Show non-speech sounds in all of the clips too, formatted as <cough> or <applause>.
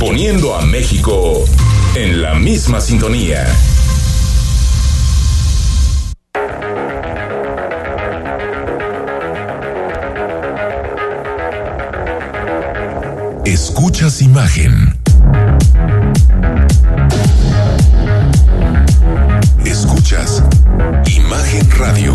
Poniendo a México en la misma sintonía. Escuchas imagen. Escuchas Imagen Radio.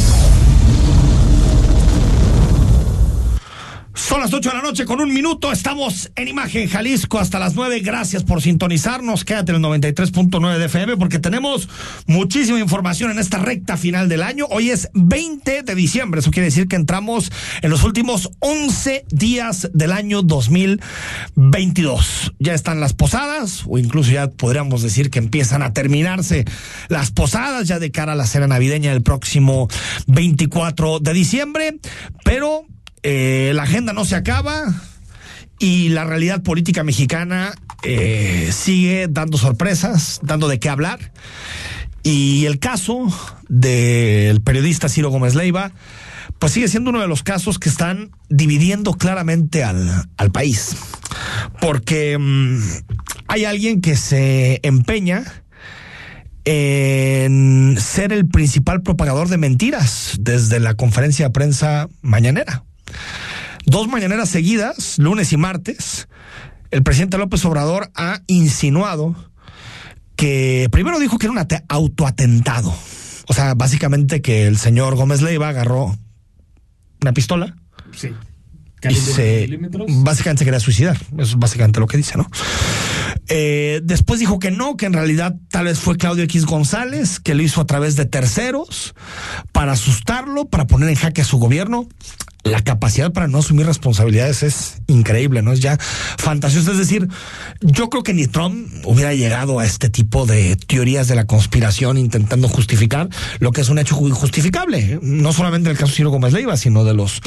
Las 8 de la noche con un minuto. Estamos en Imagen Jalisco hasta las 9. Gracias por sintonizarnos. Quédate en el 93.9 de FM porque tenemos muchísima información en esta recta final del año. Hoy es 20 de diciembre. Eso quiere decir que entramos en los últimos 11 días del año 2022. Ya están las posadas o incluso ya podríamos decir que empiezan a terminarse las posadas ya de cara a la cena navideña del próximo 24 de diciembre. Pero eh, la agenda no se acaba y la realidad política mexicana eh, sigue dando sorpresas, dando de qué hablar. Y el caso del periodista Ciro Gómez Leiva, pues sigue siendo uno de los casos que están dividiendo claramente al, al país. Porque mmm, hay alguien que se empeña en ser el principal propagador de mentiras desde la conferencia de prensa mañanera dos mañaneras seguidas, lunes y martes, el presidente López Obrador ha insinuado que primero dijo que era un autoatentado. O sea, básicamente que el señor Gómez Leiva agarró una pistola. Sí. Y se, básicamente se quería suicidar. Eso es básicamente lo que dice, ¿no? Eh, después dijo que no, que en realidad tal vez fue Claudio X González, que lo hizo a través de terceros para asustarlo, para poner en jaque a su gobierno la capacidad para no asumir responsabilidades es increíble, ¿no? Es ya fantasioso. Es decir, yo creo que ni Trump hubiera llegado a este tipo de teorías de la conspiración intentando justificar lo que es un hecho injustificable. No solamente en el caso de Ciro Gómez Leiva, sino de los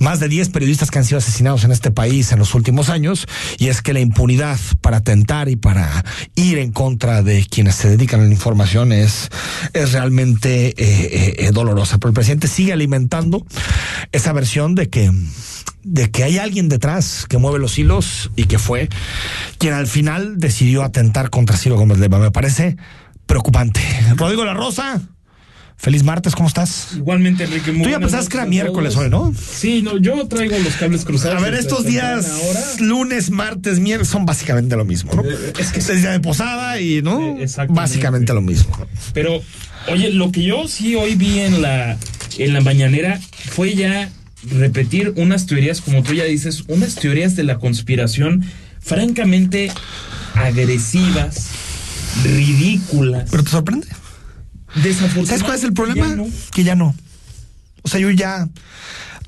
más de 10 periodistas que han sido asesinados en este país en los últimos años. Y es que la impunidad para atentar y para ir en contra de quienes se dedican a la información es, es realmente eh, eh, dolorosa. Pero el presidente sigue alimentando esa versión de que de que hay alguien detrás que mueve los hilos y que fue quien al final decidió atentar contra Ciro Gómez Leiva. Me parece preocupante. Rodrigo La Rosa. Feliz martes, ¿cómo estás? Igualmente, Enrique. Tú ya pensabas que era miércoles hoy, ¿no? Sí, no, yo traigo los cables cruzados. A ver, estos días, lunes, martes, miércoles, son básicamente lo mismo, ¿no? Es que es día de posada y, ¿no? Básicamente lo mismo. Pero, oye, lo que yo sí hoy vi en la, en la mañanera fue ya repetir unas teorías, como tú ya dices, unas teorías de la conspiración francamente agresivas, ridículas. ¿Pero te sorprende? ¿Sabes cuál es el problema? Ya no. Que ya no. O sea, yo ya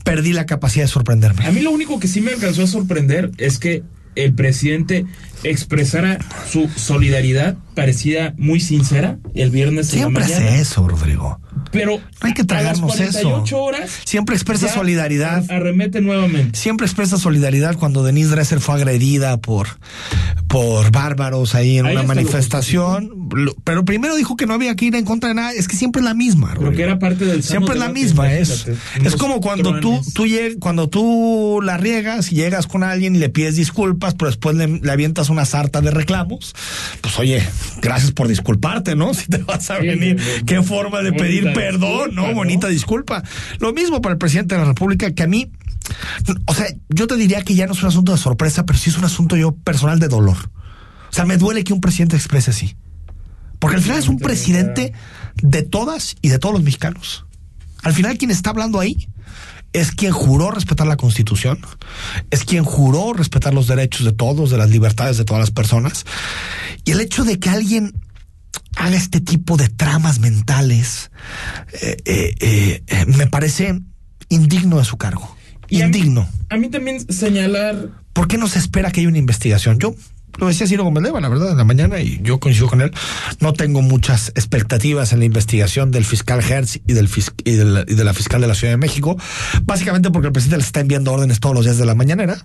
perdí la capacidad de sorprenderme. A mí lo único que sí me alcanzó a sorprender es que el presidente expresara su solidaridad, parecía muy sincera el viernes Siempre en la mañana. hace eso, Rodrigo. Pero hay que tragarnos a las 48 eso. horas Siempre expresa solidaridad. Arremete nuevamente. Siempre expresa solidaridad cuando Denise Dresser fue agredida por, por bárbaros ahí en Ahí una lo manifestación. Lo- Pero primero dijo que no había que ir en contra de nada. Es que siempre es la misma. Rodrigo. que era parte del Siempre es la misma, es, es como cuando tú, truanes. tú lleg- cuando tú la riegas y llegas con alguien y le pides disculpas, pero después le, le avientas una sarta de reclamos, pues oye, gracias por disculparte, ¿no? <laughs> Si te vas a venir, qué forma de pedir perdón. ¿no? Bonita disculpa. Lo mismo para el presidente de la República, que a mí, o sea, yo te diría que ya no es un asunto de sorpresa, pero sí es un asunto yo personal de dolor. O sea, me duele que un presidente exprese así. Porque al final es un presidente de todas y de todos los mexicanos. Al final quien está hablando ahí es quien juró respetar la Constitución, es quien juró respetar los derechos de todos, de las libertades de todas las personas. Y el hecho de que alguien haga este tipo de tramas mentales eh, eh, eh, me parece indigno de su cargo. indigno. A mí, también señalar. ¿Por qué no se espera que haya una investigación? Yo lo decía Ciro Gómez Leiva, la verdad, en la mañana, y yo coincido con él. No tengo muchas expectativas en la investigación del fiscal Hertz y, del y, de la, y de la fiscal de la Ciudad de México, básicamente porque el presidente les está enviando órdenes todos los días de la mañanera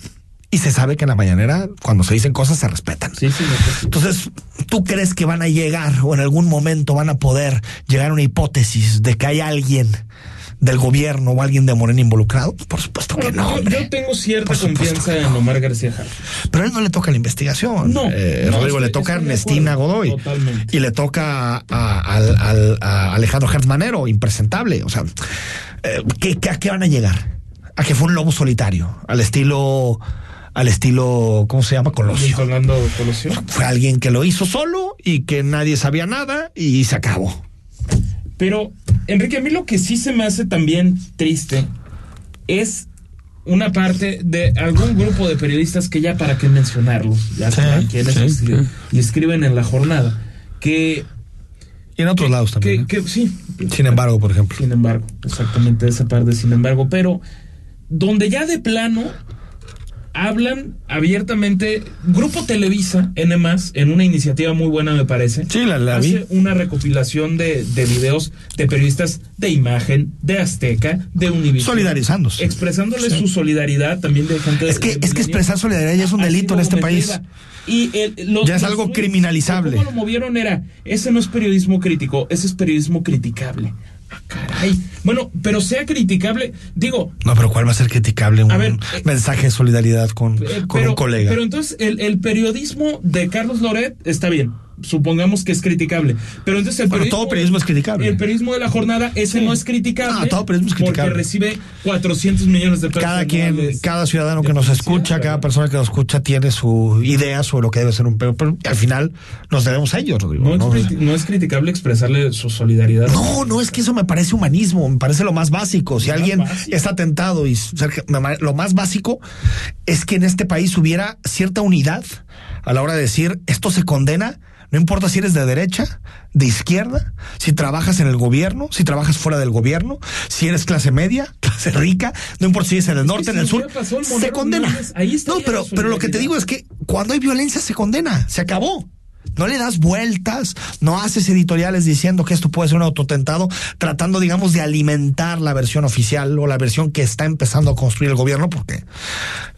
y se sabe que en la mañanera, cuando se dicen cosas, se respetan. Sí, sí, Entonces, ¿tú crees que van a llegar o en algún momento van a poder llegar a una hipótesis de que hay alguien del gobierno o alguien de Morena involucrado? Por supuesto que no. Yo, tengo cierta confianza en Omar García Harfuch. Pero a él no le toca la investigación. No. Eh, Rodrigo, le toca a Ernestina Godoy. Totalmente. Y le toca a, Alejandro Hertzmanero, impresentable. O sea, eh, ¿qué, ¿a qué van a llegar? A que fue un lobo solitario, al estilo al estilo, ¿cómo se llama? Colosio. Colosio. Fue alguien que lo hizo solo y que nadie sabía nada y se acabó. Pero, Enrique, a mí lo que sí se me hace también triste es una parte de algún grupo de periodistas que ya para qué mencionarlos, ya saben quiénes escriben en la jornada, que... Y en otros lados también. Que, sí. Sin embargo, por ejemplo. Sin embargo, exactamente esa parte, sin embargo, pero donde ya de plano hablan abiertamente. Grupo Televisa, N en una iniciativa muy buena, me parece. Sí, la, hace una recopilación de, de, videos de periodistas de imagen, de Azteca, de Univision. Solidarizándose. Expresándole su solidaridad también de gente. Es que, es que expresar solidaridad ya es un delito en este país. Y ya es algo criminalizable. Cómo lo movieron era, ese no es periodismo crítico, ese es periodismo criticable. Caray. Bueno, pero sea criticable, digo. No, pero ¿cuál va a ser criticable? Un eh, mensaje de solidaridad con, eh, con un colega. Pero entonces, el, el periodismo de Carlos Loret está bien supongamos que es criticable. Pero entonces el periodismo, todo periodismo es criticable. El periodismo de la jornada, ese no es criticable. Ah, todo periodismo es criticable. Porque recibe 400 millones de pesos. Cada quien, cada ciudadano que nos escucha, cada persona que nos escucha tiene su idea sobre lo que debe ser un pero, pero al final nos debemos a ellos, Rodrigo. No, es, no es criticable expresarle su solidaridad. No, no, es que eso me parece humanismo, me parece lo más básico. Si alguien está tentado y lo más básico es que en este país hubiera cierta unidad a la hora de decir esto se condena no importa si eres de derecha, de izquierda, si trabajas en el gobierno, si trabajas fuera del gobierno, si eres clase media, <laughs> clase rica, no importa si es en el norte, en el sur, se condena. no, pero, pero lo que te digo es que cuando hay violencia se condena, se acabó. No le das vueltas, no haces editoriales diciendo que esto puede ser un autotentado, tratando, digamos, de alimentar la versión oficial o la versión que está empezando a construir el gobierno, porque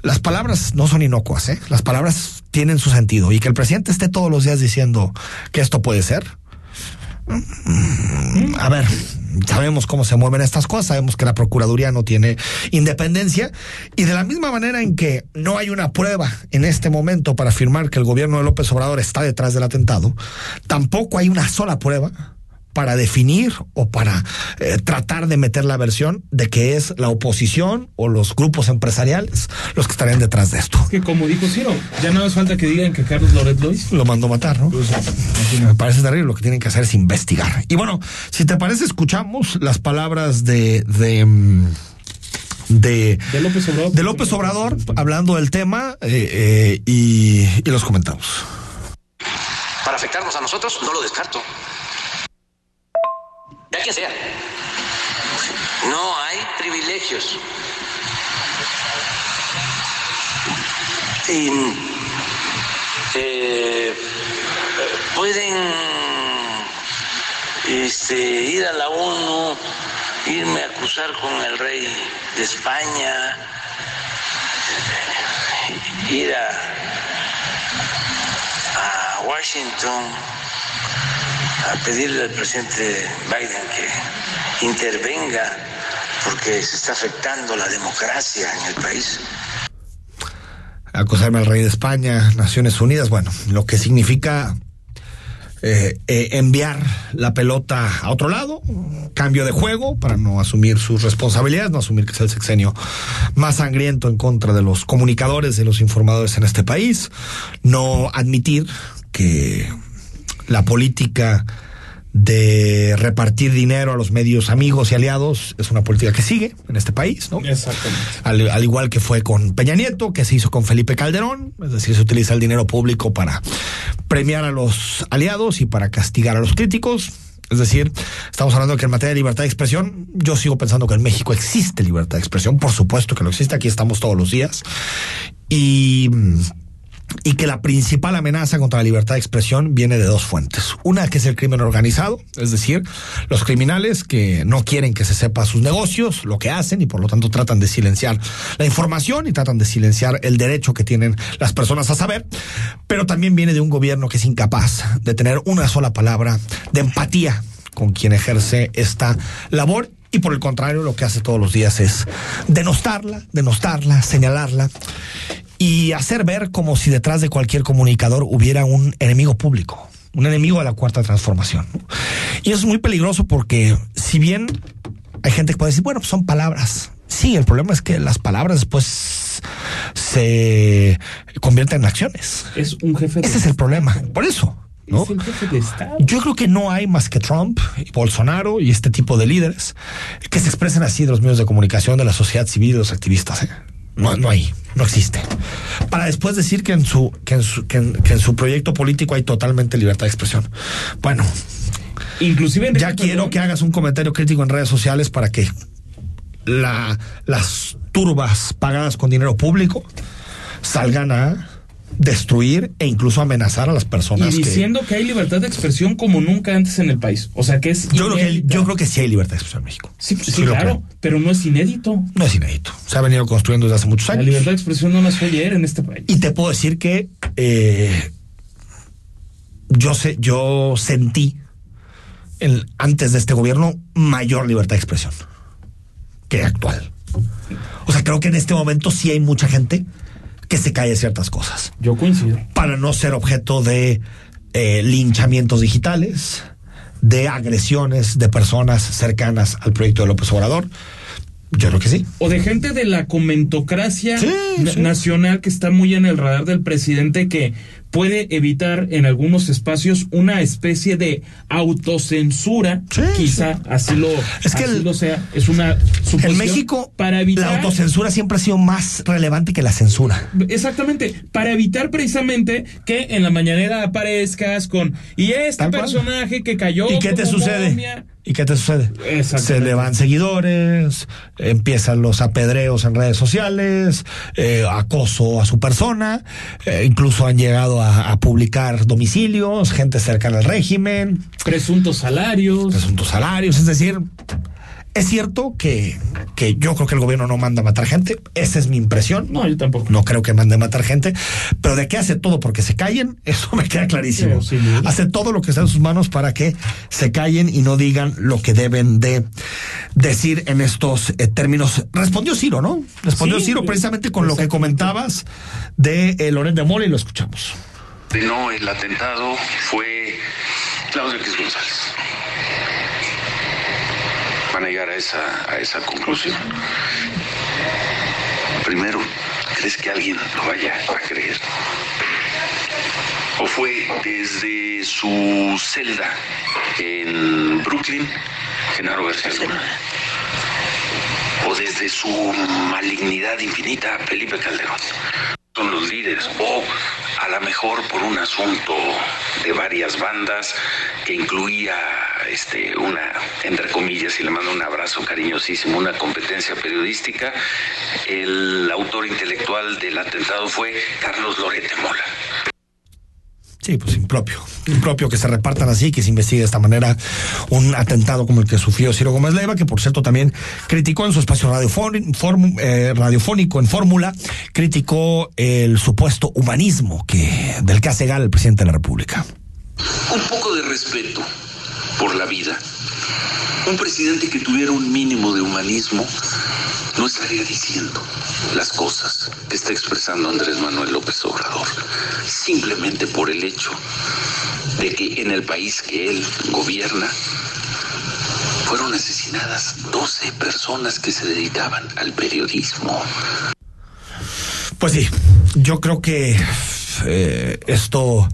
las palabras no son inocuas, ¿eh? Las palabras tienen su sentido. Y que el presidente esté todos los días diciendo que esto puede ser. Mm, a ver, sabemos cómo se mueven estas cosas, sabemos que la Procuraduría no tiene independencia y de la misma manera en que no hay una prueba en este momento para afirmar que el gobierno de López Obrador está detrás del atentado, tampoco hay una sola prueba para definir o para eh, tratar de meter la versión de que es la oposición o los grupos empresariales los que estarían detrás de esto. que como dijo Ciro, ya no hace falta que digan que Carlos Loret lo hizo. Lo mandó matar, ¿no? Pues, me parece terrible, lo que tienen que hacer es investigar. Y bueno, si te parece, escuchamos las palabras de... de mm, de, López Obrador, de López Obrador hablando del tema eh, eh, y, y los comentamos. Para afectarnos a nosotros, no lo descarto quien sea. No hay privilegios. Y, eh, pueden este, ir a la ONU, irme a acusar con el rey de España, ir a Washington a pedirle al presidente Biden que intervenga porque se está afectando la democracia en el país. Acusarme al rey de España, Naciones Unidas, bueno, lo que significa eh, eh, enviar la pelota a otro lado, cambio de juego para no asumir sus responsabilidades, no asumir que es el sexenio más sangriento en contra de los comunicadores, de los informadores en este país, no admitir que la política de repartir dinero a los medios amigos y aliados es una política que sigue en este país, ¿no? Exactamente. Al, igual que fue con Peña Nieto, que se hizo con Felipe Calderón, es decir, se utiliza el dinero público para premiar a los aliados y para castigar a los críticos. Es decir, estamos hablando de que en materia de libertad de expresión, yo sigo pensando que en México existe libertad de expresión, por supuesto que lo existe, aquí estamos todos los días. Y y que la principal amenaza contra la libertad de expresión viene de dos fuentes. Una que es el crimen organizado, es decir, los criminales que no quieren que se sepa sus negocios, lo que hacen y por lo tanto tratan de silenciar la información y tratan de silenciar el derecho que tienen las personas a saber, pero también viene de un gobierno que es incapaz de tener una sola palabra de empatía con quien ejerce esta labor y por el contrario lo que hace todos los días es denostarla, denostarla, señalarla y hacer ver como si detrás de cualquier comunicador hubiera un enemigo público, un enemigo de la cuarta transformación. Y eso es muy peligroso porque si bien hay gente que puede decir, bueno, pues son palabras. Sí, el problema es que las palabras después se convierten en acciones. Es un jefe de Ese es el problema. Por eso. ¿No? Es el jefe de Estado. Yo creo que no hay más que Trump y Bolsonaro y este tipo de líderes que se expresen así de los medios de comunicación, de la sociedad civil de los activistas. ¿eh? No, no hay, no existe. Para después decir que en su, que en su, que en, su proyecto político hay totalmente libertad de expresión. Bueno, inclusive ya quiero que hagas un comentario crítico en redes sociales para que la, las turbas pagadas con dinero público salgan a destruir e incluso amenazar a las personas. Y diciendo que... hay libertad de expresión como nunca antes en el país. O sea que es. Yo, creo que, yo creo que sí hay libertad de expresión en México. Sí, claro, pero no es inédito. No es inédito. Se ha venido construyendo desde hace muchos años. La libertad de expresión no nació ayer en este país. Y te puedo decir que eh, yo sé, yo sentí el, antes de este gobierno mayor libertad de expresión que actual. O sea, creo que en este momento sí hay mucha gente que se calle ciertas cosas. Yo coincido. Para no ser objeto de eh, linchamientos digitales, de agresiones de personas cercanas al proyecto de López Obrador. Yo creo que sí. O de gente de la comentocracia nacional que está muy en el radar del presidente que puede evitar en algunos espacios una especie de autocensura, quizá así lo es que lo sea, es una suposición en México para evitar la autocensura siempre ha sido más relevante que la censura. Exactamente, para evitar precisamente que en la mañanera aparezcas con y este personaje que cayó ¿Y qué te sucede? ¿Y qué te sucede? Se le van seguidores, empiezan los apedreos en redes sociales, eh, acoso a su persona, eh, incluso han llegado a, publicar domicilios, gente cercana al régimen. Presuntos salarios. Presuntos salarios, es decir, es cierto que, que, yo creo que el gobierno no manda a matar gente, esa es mi impresión. No, yo tampoco. No creo que mande a matar gente, pero de qué hace todo porque se callen, <laughs> eso me queda clarísimo. hace todo lo que está en sus manos para que se callen y no digan lo que deben de decir en estos eh, términos. Respondió Ciro, ¿no? Respondió Ciro precisamente con lo que comentabas de eh, Loret de Mola y lo escuchamos. No, el atentado fue Claudio X González van a llegar a esa, a esa conclusión. Primero, ¿crees que alguien lo vaya a creer? ¿O fue desde su celda en Brooklyn, Genaro García Luna? ¿O desde su malignidad infinita, Felipe Calderón? Son los líderes. O a lo mejor por un asunto de varias bandas que incluía este, una, entre comillas, y le mando un abrazo cariñosísimo, una competencia periodística. El autor intelectual del atentado fue Carlos Lorete Mola. Sí, pues impropio. Impropio que se repartan así, que se investigue de esta manera un atentado como el que sufrió Ciro Gómez Leiva, que por cierto también criticó en su espacio eh, radiofónico en Fórmula, criticó el supuesto humanismo que, del que hace gala el presidente de la República. Un poco de respeto por la vida. Un presidente que tuviera un mínimo de humanismo no estaría diciendo las cosas que está expresando Andrés Manuel López Obrador, simplemente por el hecho de que en el país que él gobierna fueron asesinadas 12 personas que se dedicaban al periodismo. Pues sí, yo creo que eh, esto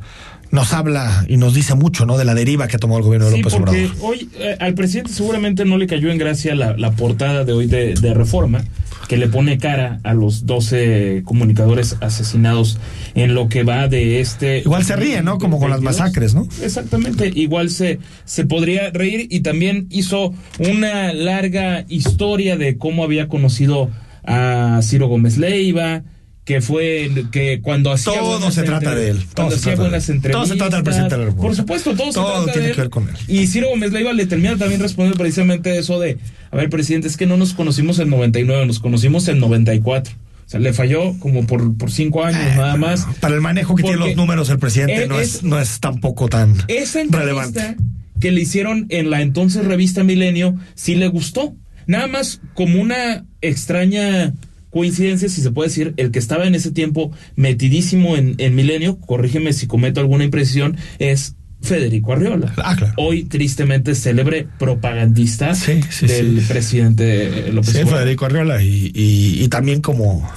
nos habla y nos dice mucho, ¿no? De la deriva que tomado el gobierno de López porque Hoy eh, al presidente seguramente no le cayó en gracia la, portada de hoy de, Reforma, que le pone cara a los 12 comunicadores asesinados en lo que va de este. Igual se ríe, ¿no? Como con las masacres, ¿no? Exactamente, igual se, se podría reír y también hizo una larga historia de cómo había conocido a Ciro Gómez Leiva que fue que cuando hacía todo se trata de él cuando hacía buenas entrevistas todo se trata del presidente de la República por supuesto todo, todo se trata tiene de él. que ver con él y Ciro Gómez Leiva le termina también respondiendo precisamente eso de a ver presidente es que no nos conocimos en 99 nos conocimos en 94 o sea, le falló como por, por cinco años nada más. Para el manejo que tiene los números el presidente no es, no es tampoco tan esa relevante. que le hicieron en la entonces revista Milenio sí le gustó. Nada más como una extraña coincidencia, si se puede decir, el que estaba en ese tiempo metidísimo en, en Milenio, corrígeme si cometo alguna imprecisión, es Federico Arriola. Ah, claro. Hoy, tristemente, célebre propagandista del presidente López Sí, Federico Arriola y, y, también como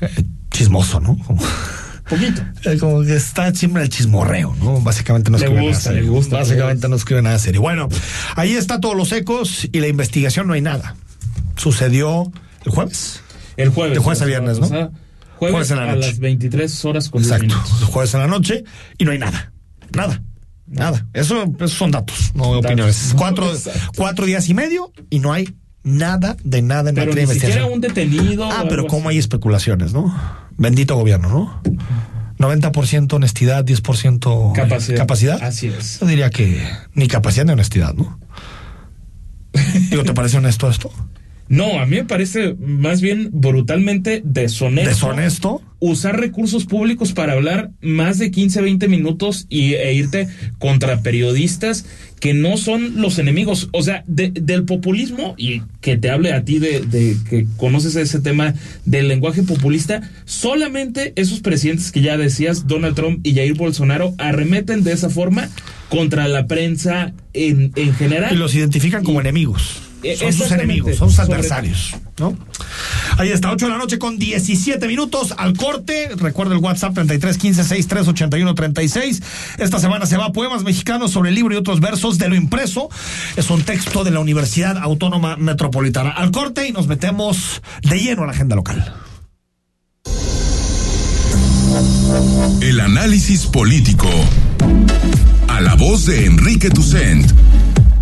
eh, chismoso, ¿no? Como... <laughs> Poquito. Eh, como que está siempre el chismorreo, ¿no? Básicamente no escribe gusta, nada. Le gusta, Básicamente no escribe nada serio. Bueno, ahí está todos los ecos y la investigación no hay nada. Sucedió el jueves. El jueves. De jueves a viernes, ¿no? Jueves, en la noche. a las 23 horas con Exacto. Jueves en la noche y no hay nada. Nada. Nada. Eso, son datos, no opiniones. Cuatro, cuatro días y medio y no hay nada de nada en pero materia de investigación. un detenido. Ah, pero cómo hay especulaciones, ¿no? Bendito gobierno, ¿no? 90% honestidad, 10% capacidad. capacidad. Así es. Yo diría que ni capacidad ni honestidad, ¿no? <laughs> Digo, ¿te parece honesto esto? No, a mí me parece más bien brutalmente deshonesto. ¿Deshonesto? Usar recursos públicos para hablar más de 15, 20 minutos y, e irte contra periodistas que no son los enemigos. O sea, del populismo, y que te hable a ti de, de, que conoces ese tema del lenguaje populista, solamente esos presidentes que ya decías, Donald Trump y Jair Bolsonaro, arremeten de esa forma contra la prensa en, en general. Y los identifican como enemigos. Eh, son sus enemigos, son sus adversarios, ¿no? Ahí está, 8 de la noche con 17 minutos al corte. Recuerda el WhatsApp 33 15 63 81 36. Esta semana se va a Poemas Mexicanos sobre el libro y otros versos de lo impreso. Es un texto de la Universidad Autónoma Metropolitana. Al corte y nos metemos de lleno a la agenda local. El análisis político. A la voz de Enrique Tucent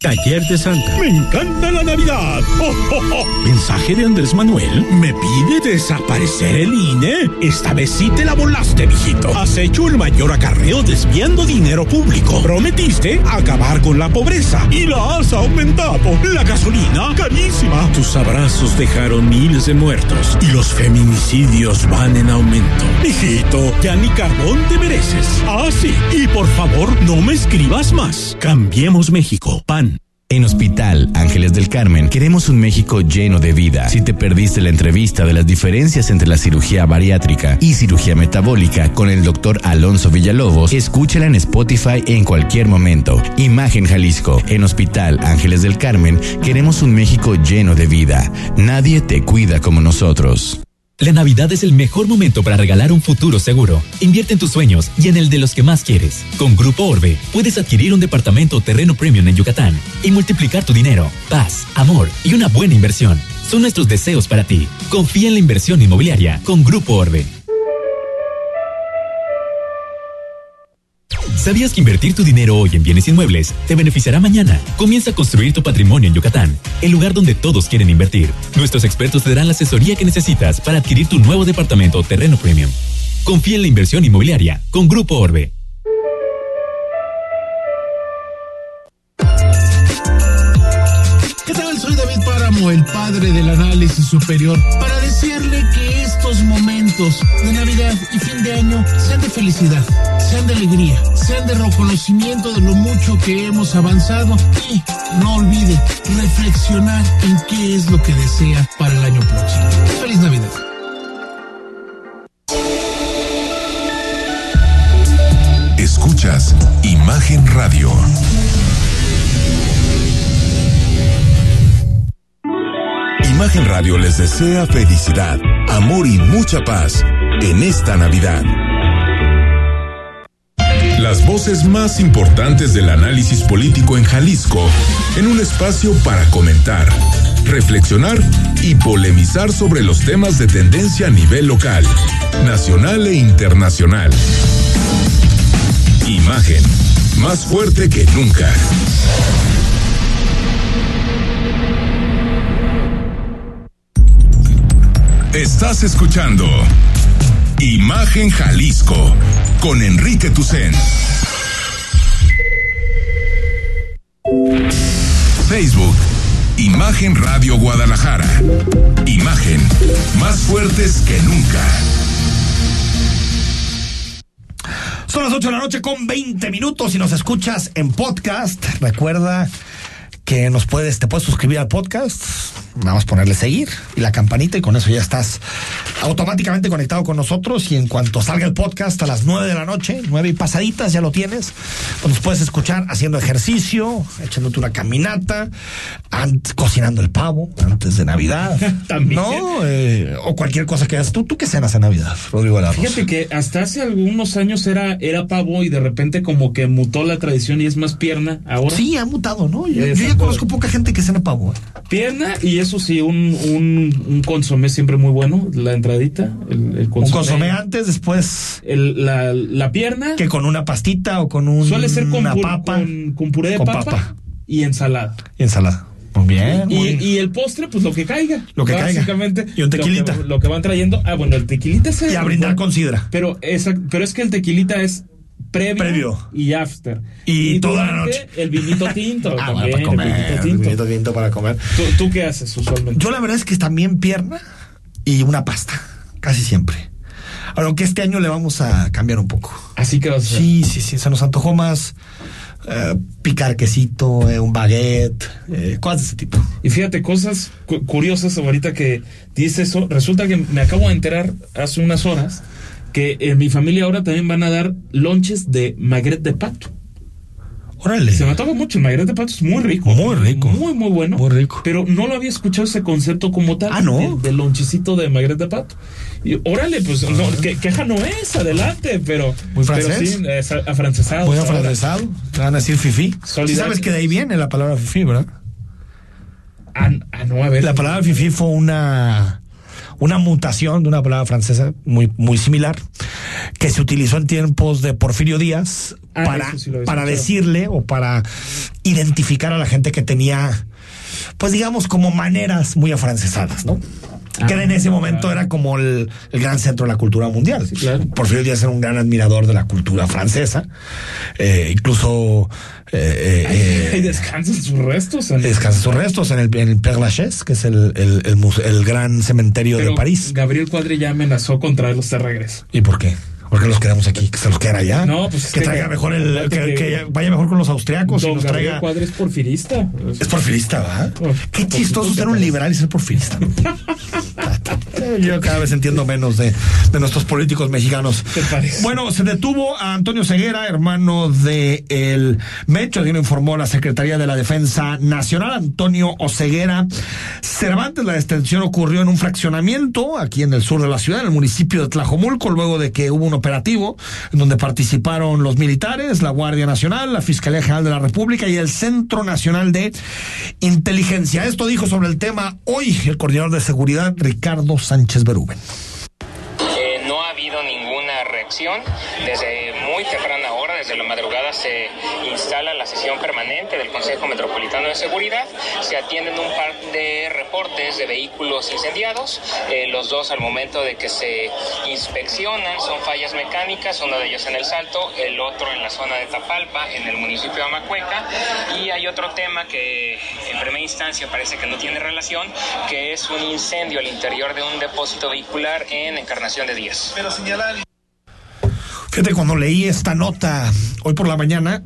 Taller de Santa. Me encanta la Navidad. <laughs> Mensaje de Andrés Manuel. Me pide desaparecer el INE. Esta vez sí te la volaste, mijito. Has hecho el mayor acarreo desviando dinero público. Prometiste acabar con la pobreza y la has aumentado. La gasolina, carísima. Tus abrazos dejaron miles de muertos y los feminicidios van en aumento. Mijito, ya ni carbón te mereces. Ah, sí. Y por favor, no me escribas más. Cambiemos México. PAN. En Hospital Ángeles del Carmen queremos un México lleno de vida. Si te perdiste la entrevista de las diferencias entre la cirugía bariátrica y cirugía metabólica con el doctor Alonso Villalobos, escúchala en Spotify en cualquier momento. Imagen Jalisco. En Hospital Ángeles del Carmen queremos un México lleno de vida. Nadie te cuida como nosotros. La Navidad es el mejor momento para regalar un futuro seguro. Invierte en tus sueños y en el de los que más quieres. Con Grupo Orbe puedes adquirir un departamento o terreno premium en Yucatán y multiplicar tu dinero, paz, amor y una buena inversión. Son nuestros deseos para ti. Confía en la inversión inmobiliaria con Grupo Orbe. ¿Sabías que invertir tu dinero hoy en bienes inmuebles te beneficiará mañana? Comienza a construir tu patrimonio en Yucatán, el lugar donde todos quieren invertir. Nuestros expertos te darán la asesoría que necesitas para adquirir tu nuevo departamento o terreno premium. Confía en la inversión inmobiliaria con Grupo Orbe. ¿Qué tal? Soy David Páramo, el padre del análisis superior, para decirle que estos momentos de Navidad y fin de año sean de felicidad sean de alegría, sean de reconocimiento de lo mucho que hemos avanzado y no olvide reflexionar en qué es lo que desea para el año próximo. Feliz Navidad. Escuchas Imagen Radio. Imagen Radio les desea felicidad, amor y mucha paz en esta Navidad. Las voces más importantes del análisis político en Jalisco en un espacio para comentar, reflexionar y polemizar sobre los temas de tendencia a nivel local, nacional e internacional. Imagen, más fuerte que nunca. Estás escuchando Imagen Jalisco con Enrique Tucen. Facebook, Imagen Radio Guadalajara. Imagen, más fuertes que nunca. Son las 8 de la noche con 20 minutos y nos escuchas en podcast. Recuerda que nos puedes, te puedes suscribir al podcast, nada más ponerle seguir y la campanita y con eso ya estás automáticamente conectado con nosotros y en cuanto salga el podcast a las 9 de la noche, 9 y pasaditas ya lo tienes, pues nos puedes escuchar haciendo ejercicio, echándote una caminata, cocinando el pavo antes de Navidad, <laughs> También. ¿no? Eh, o cualquier cosa que hagas. ¿Tú, ¿Tú qué cenas en Navidad, Rodrigo Laros? Fíjate que hasta hace algunos años era, era pavo y de repente como que mutó la tradición y es más pierna ahora. Sí, ha mutado, ¿no? Yo, yo ya conozco poca gente que cena pavo. ¿eh? Pierna y eso sí, un, un, un, consomé siempre muy bueno, la entradita. El, el consomé. Un consomé antes, después. El, la, la, pierna. Que con una pastita o con un, Suele ser con, una papa. con, con puré de con papa, papa. y ensalada. Y ensalada. Muy bien. Y, muy bien. y el postre, pues lo que caiga. Lo que caiga. Básicamente. Y un tequilita. Lo que, lo que van trayendo. Ah, bueno, el tequilita es. Y a brindar con sidra. Pero, esa, pero es que el tequilita es previo, Previo. y after. Y toda la noche. El vinito tinto. <laughs> Ah, también, para comer. El vinito tinto. vinito tinto para comer. ¿Tú, ¿Tú qué haces usualmente? Yo la verdad es que también pierna y una pasta. Casi siempre. Aunque este año le vamos a cambiar un poco. Así que vas a hacer. Sí, sí, sí. Se nos antojó más eh, picar quesito, eh, un baguette, eh, cosas de ese tipo. Y fíjate, cosas cu curiosas ahorita que dices eso. Resulta que me acabo de enterar hace unas horas que en mi familia ahora también van a dar lonches de magret de pato. Órale. Se me antoja mucho. El magret de pato es muy rico. Muy rico. Muy, muy bueno. Muy rico. Pero no lo había escuchado ese concepto como tal. Ah, ¿no? Del de lonchecito de magret de pato. Y órale, pues no, que, queja no es, adelante, pero. Muy pero francés. sí, es afrancesado. Muy afrancesado. Te van a decir fifi. Sí sabes que de ahí viene la palabra fifi, ¿verdad? Ah, ah, no, a ver. La palabra fifi fue una una mutación de una palabra francesa muy, muy similar que se utilizó en tiempos de Porfirio Díaz Ah, para, sí para decirle o para identificar a la gente que tenía, pues digamos, como maneras muy afrancesadas, ¿no? Que en ese momento era como el, el gran centro de la cultura mundial. claro. Porfirio Díaz era un gran admirador de la cultura francesa, eh, incluso eh, eh, Ahí descansan sus restos. en- sus restos en el, en el Père Lachaise, que es el, el, el gran cementerio Pero de París. Gabriel Cuadri ya amenazó con traerlos de regreso. ¿Y por qué? ¿Por qué los quedamos aquí? ¿Que se los queden allá? No, pues es que que- traiga mejor el. Que, vaya mejor con los austriacos y Don nos Gabriel traiga. Cuadri es porfirista. Es porfirista, ¿verdad? Oh, Qué por chistoso supuesto ser un liberal y ser porfirista. <laughs> Yo cada vez entiendo menos de, de nuestros políticos mexicanos. ¿Te parece? Bueno, se detuvo a Antonio Ceguera, hermano de el Mecho, así lo informó la Secretaría de la Defensa Nacional, Antonio Oceguera Cervantes. La detención ocurrió en un fraccionamiento aquí en el sur de la ciudad, en el municipio de Tlajomulco, luego de que hubo un operativo en donde participaron los militares, la Guardia Nacional, la Fiscalía General de la República y el Centro Nacional de Inteligencia. Esto dijo sobre el tema hoy el coordinador de seguridad, Ricardo Sánchez Berúben. Eh, no ha habido ninguna reacción. Desde muy temprana hora, desde se instala la sesión permanente del Consejo Metropolitano de Seguridad. Se atienden un par de reportes de vehículos incendiados. Eh, los dos al momento de que se inspeccionan son fallas mecánicas, uno de ellos en el Salto, el otro en la zona de Tapalpa, en el municipio de Amacueca. Y hay otro tema que en primera instancia parece que no tiene relación, que es un incendio al interior de un depósito vehicular en Encarnación de Díaz. Fíjate, cuando leí esta nota hoy por la mañana,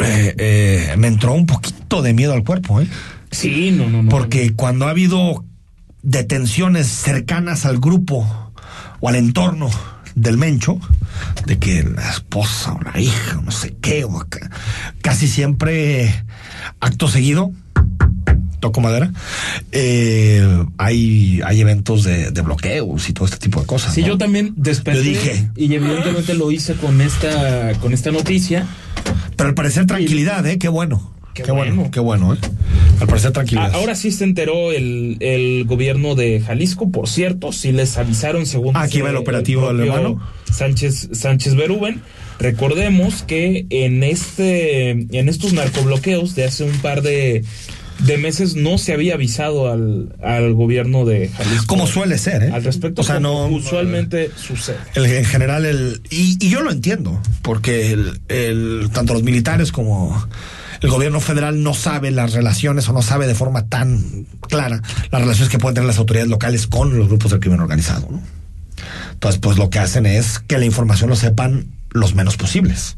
eh, eh, me entró un poquito de miedo al cuerpo, ¿eh? Sí, no, no, no. Porque cuando ha habido detenciones cercanas al grupo o al entorno del Mencho, de que la esposa o la hija, o no sé qué, o acá, casi siempre acto seguido, toco madera, eh, hay, hay eventos de, bloqueos y todo este tipo de cosas. Sí, yo también desperté. dije. Y evidentemente lo hice con esta, con esta noticia. Pero al parecer tranquilidad, ¿eh? Qué bueno. Qué, bueno. qué bueno, ¿eh? Al parecer tranquilidad. Ahora sí se enteró el, el gobierno de Jalisco, por cierto, sí les avisaron según... Aquí va el operativo del hermano. Sánchez, Sánchez Berúben. Recordemos que en este, en estos narcobloqueos de hace un par de, de meses no se había avisado al, al gobierno de Jalisco. Como suele ser, ¿eh? Al respecto, o sea, no, usualmente sucede. en general, el, y, y, yo lo entiendo, porque el, el, tanto los militares como el gobierno federal no sabe las relaciones o no sabe de forma tan clara las relaciones que pueden tener las autoridades locales con los grupos del crimen organizado. ¿no? Entonces, pues lo que hacen es que la información lo sepan los menos posibles.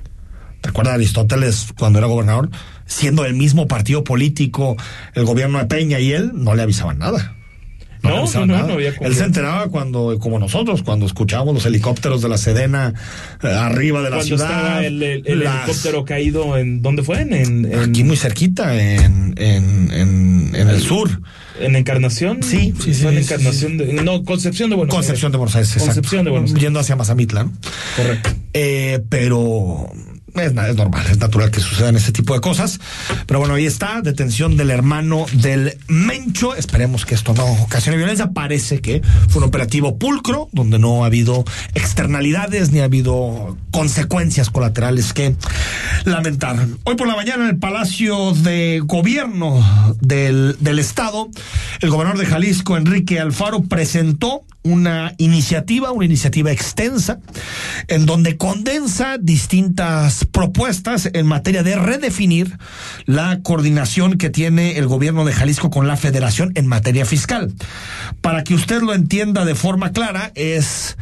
Recuerda Aristóteles cuando era gobernador, siendo el mismo partido político, el gobierno de Peña y él, no le avisaban nada. No, no, no, no, había Él se enteraba cuando, como nosotros, cuando escuchábamos los helicópteros de la Sedena eh, arriba de la ciudad. Estaba el, helicóptero caído en, ¿dónde fue? En, Aquí muy cerquita, en, en, en, el sur. ¿En Encarnación? Sí, sí, sí. en Encarnación de, no, Concepción de Buenos Concepción de Buenos Aires, Concepción de Buenos Aires. Yendo hacia Mazamitla, ¿no? Correcto. Eh, pero es, es, normal, es natural que sucedan ese tipo de cosas. Pero bueno, ahí está, detención del hermano del Mencho. Esperemos que esto no ocasione violencia. Parece que fue un operativo pulcro, donde no ha habido externalidades ni ha habido consecuencias colaterales que lamentar. Hoy por la mañana en el Palacio de Gobierno del, del Estado, el gobernador de Jalisco, Enrique Alfaro, presentó una iniciativa, una iniciativa extensa, en donde condensa distintas propuestas en materia de redefinir la coordinación que tiene el gobierno de Jalisco con la federación en materia fiscal. Para que usted lo entienda de forma clara, es,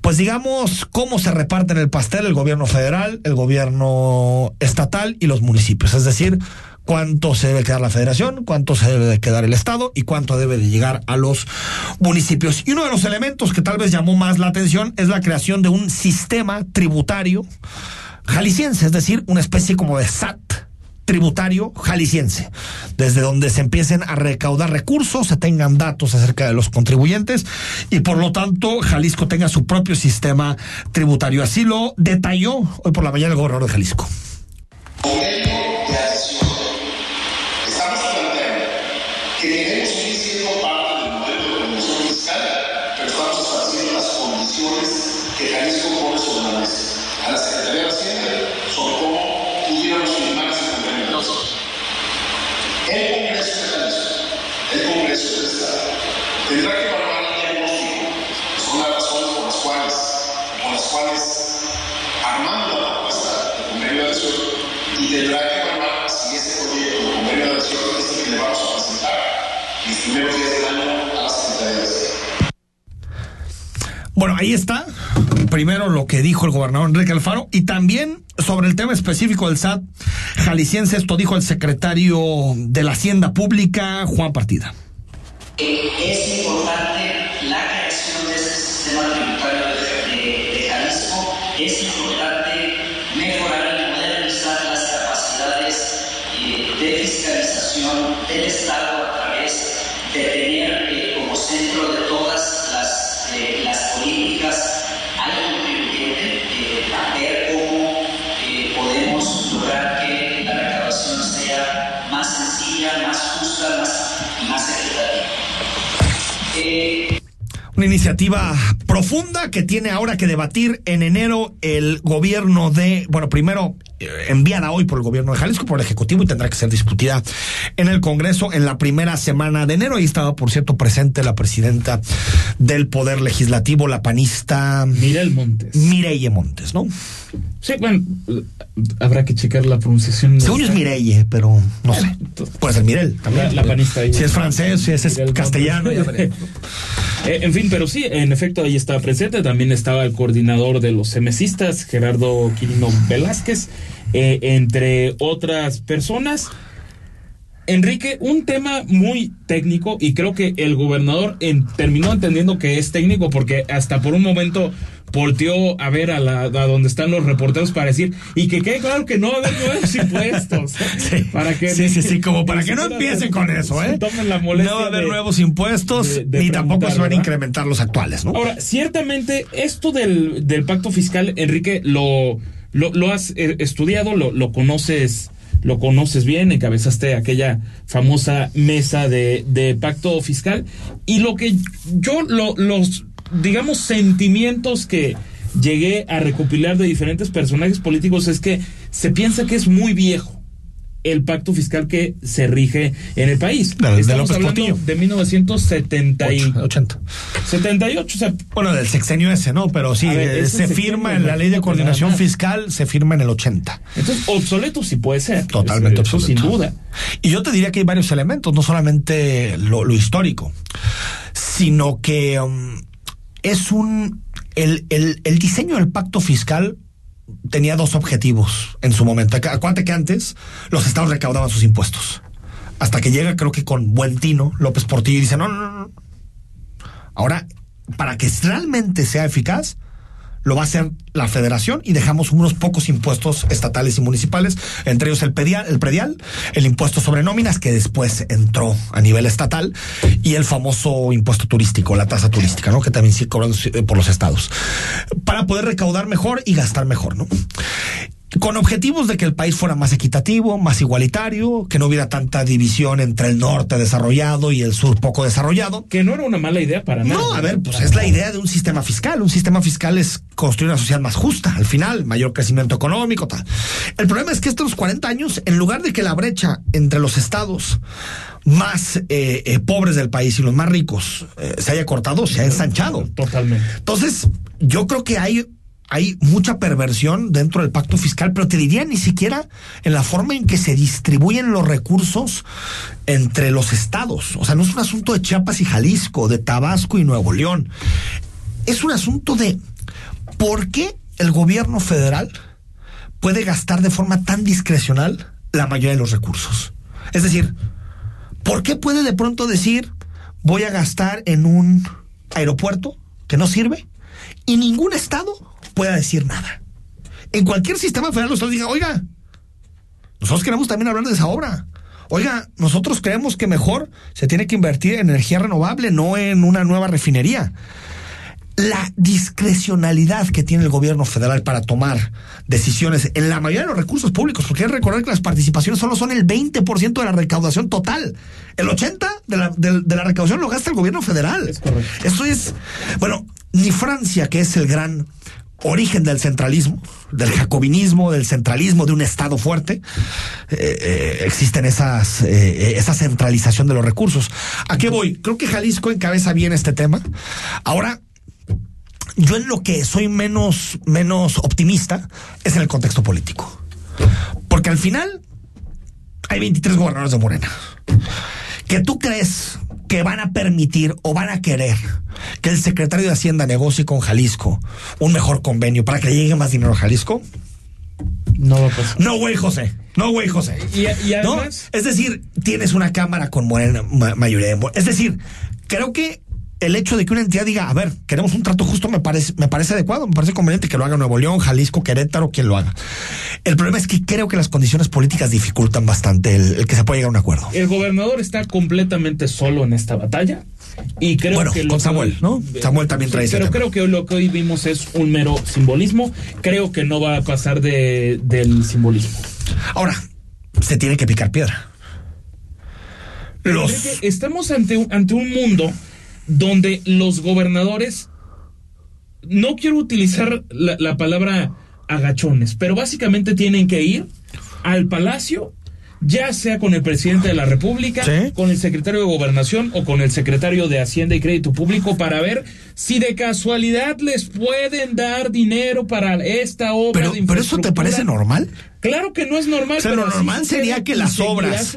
pues digamos, cómo se reparten el pastel el gobierno federal, el gobierno estatal y los municipios. Es decir, cuánto se debe quedar la federación, cuánto se debe de quedar el Estado y cuánto debe de llegar a los municipios. Y uno de los elementos que tal vez llamó más la atención es la creación de un sistema tributario jalisciense, es decir, una especie como de SAT tributario jalisciense, desde donde se empiecen a recaudar recursos, se tengan datos acerca de los contribuyentes y por lo tanto Jalisco tenga su propio sistema tributario. Así lo detalló hoy por la mañana el gobernador de Jalisco. Bueno, ahí está. Primero lo que dijo el gobernador Enrique Alfaro y también sobre el tema específico del SAT jalisciense, esto dijo el secretario de la Hacienda Pública, Juan Partida. Es importante la creación de ese sistema tributario de, de Jalisco, es importante mejorar y modernizar las capacidades eh, de fiscalización del Estado a través de tener Una iniciativa profunda que tiene ahora que debatir en enero el gobierno de, bueno, primero enviada hoy por el gobierno de Jalisco, por el Ejecutivo, y tendrá que ser discutida en el Congreso en la primera semana de enero. Ahí estaba, por cierto, presente la presidenta del Poder Legislativo, la panista Mirel Montes. Mireille Montes, ¿no? Sí, bueno, habrá que checar la pronunciación. Según es Mireille, pero no sé. Puede ser Mirel también. La, panista. Si es francés, si es, castellano, ya. <laughs> Eh, en fin, pero sí, en efecto, ahí estaba presente. También estaba el coordinador de los semesistas, Gerardo Quirino Velázquez, eh, entre otras personas. Enrique, un tema muy técnico y creo que el gobernador terminó entendiendo que es técnico porque hasta por un momento volteó a ver a, la, a donde están los reporteros para decir, y que quede claro que no va a haber nuevos <laughs> impuestos. Sí, para que, sí, sí, sí, como para que no empiecen con eso, ¿eh? Tomen la molestia no va a haber de- nuevos impuestos, de- de ni tampoco se van a incrementar los actuales, ¿no? Ahora, ciertamente, esto del, del pacto fiscal, Enrique, lo, lo, lo has eh, estudiado, lo, lo conoces, lo conoces bien, encabezaste aquella famosa mesa de, de pacto fiscal. Y lo que yo, lo- los, digamos, sentimientos que llegué a recopilar de diferentes personajes políticos es que se piensa que es muy viejo el pacto fiscal que se rige en el país. De- de Estamos López hablando Portillo. de 1970 y- 80. 78, o sea, Bueno, del sexenio ese, ¿no? Pero sí, ver, eh, se firma en la ley de coordinación fiscal, se firma en el 80. Entonces, obsoleto sí puede ser. Totalmente Eso, obsoleto. Sin duda. Y yo te diría que hay varios elementos, no solamente lo, lo histórico, sino que um, es un. El, el, el diseño del pacto fiscal tenía dos objetivos en su momento. Ac- Acuérdate que antes los estados recaudaban sus impuestos. Hasta que llega, creo que con buen tino, López Portillo y dice: no, no, no. Ahora, para que realmente sea eficaz, lo va a hacer la federación y dejamos unos pocos impuestos estatales y municipales, entre ellos el predial, el predial, el impuesto sobre nóminas que después entró a nivel estatal y el famoso impuesto turístico, la tasa turística, ¿no? Que también sigue cobrando eh, por los estados para poder recaudar mejor y gastar mejor, ¿no? Con objetivos de que el país fuera más equitativo, más igualitario, que no hubiera tanta división entre el norte desarrollado y el sur poco desarrollado. Que no era una mala idea para nada. No, a ver, pues es la idea de un sistema fiscal. Un sistema fiscal es construir una sociedad más justa, al final, mayor crecimiento económico, tal. El problema es que estos 40 años, en lugar de que la brecha entre los estados más eh, eh, pobres del país y los más ricos eh, se haya cortado, se ha ensanchado. Totalmente. Entonces, yo creo que hay hay mucha perversión dentro del pacto fiscal, pero te diría ni siquiera en la forma en que se distribuyen los recursos entre los estados. O sea, no es un asunto de Chiapas y Jalisco, de Tabasco y Nuevo León. Es un asunto de por qué el gobierno federal puede gastar de forma tan discrecional la mayoría de los recursos. Es decir, ¿por qué puede de pronto decir voy a gastar en un aeropuerto que no sirve y ningún estado pueda decir nada. En cualquier sistema federal, los estados digan, oiga, nosotros queremos también hablar de esa obra. Oiga, nosotros creemos que mejor se tiene que invertir en energía renovable, no en una nueva refinería. La discrecionalidad que tiene el gobierno federal para tomar decisiones en la mayoría de los recursos públicos, porque hay que recordar que las participaciones solo son el 20% de la recaudación total. El 80% de la, de, de la recaudación lo gasta el gobierno federal. Es correcto. Esto es, bueno, ni Francia, que es el gran origen del centralismo, del jacobinismo, del centralismo de un Estado fuerte, eh, eh, existen esas, eh, esa centralización de los recursos. ¿A qué voy? Creo que Jalisco encabeza bien este tema. Ahora, yo en lo que soy menos, menos optimista es en el contexto político. Porque al final hay 23 gobernadores de Morena. Que tú crees que van a permitir o van a querer que el secretario de Hacienda negocie con Jalisco un mejor convenio para que le llegue más dinero a Jalisco? No va a pasar. No, güey, José. No, güey, José. Y, y ¿No? además, Es decir, tienes una cámara con ma- mayoría de. Es decir, creo que el hecho de que una entidad diga, a ver, queremos un trato justo, me parece, me parece adecuado, me parece conveniente que lo haga Nuevo León, Jalisco, Querétaro, quien lo haga. El problema es que creo que las condiciones políticas dificultan bastante el, el que se pueda llegar a un acuerdo. el gobernador está completamente solo en esta batalla. Y creo Bueno, que lo con que Samuel, hoy- ¿no? Samuel también trae ese Pero tema. creo que lo que hoy vimos es un mero simbolismo. Creo que no va a pasar de, del simbolismo. Ahora, se tiene que picar piedra. Los, estamos ante, ante un mundo donde los gobernadores, no quiero utilizar la, la palabra agachones, pero básicamente tienen que ir al palacio, ya sea con el presidente de la República, Sí. con el secretario de Gobernación o con el secretario de Hacienda y Crédito Público para ver si de casualidad les pueden dar dinero para esta obra pero, de pero eso te parece normal? Claro que no es normal. O sea, pero lo normal sería que las obras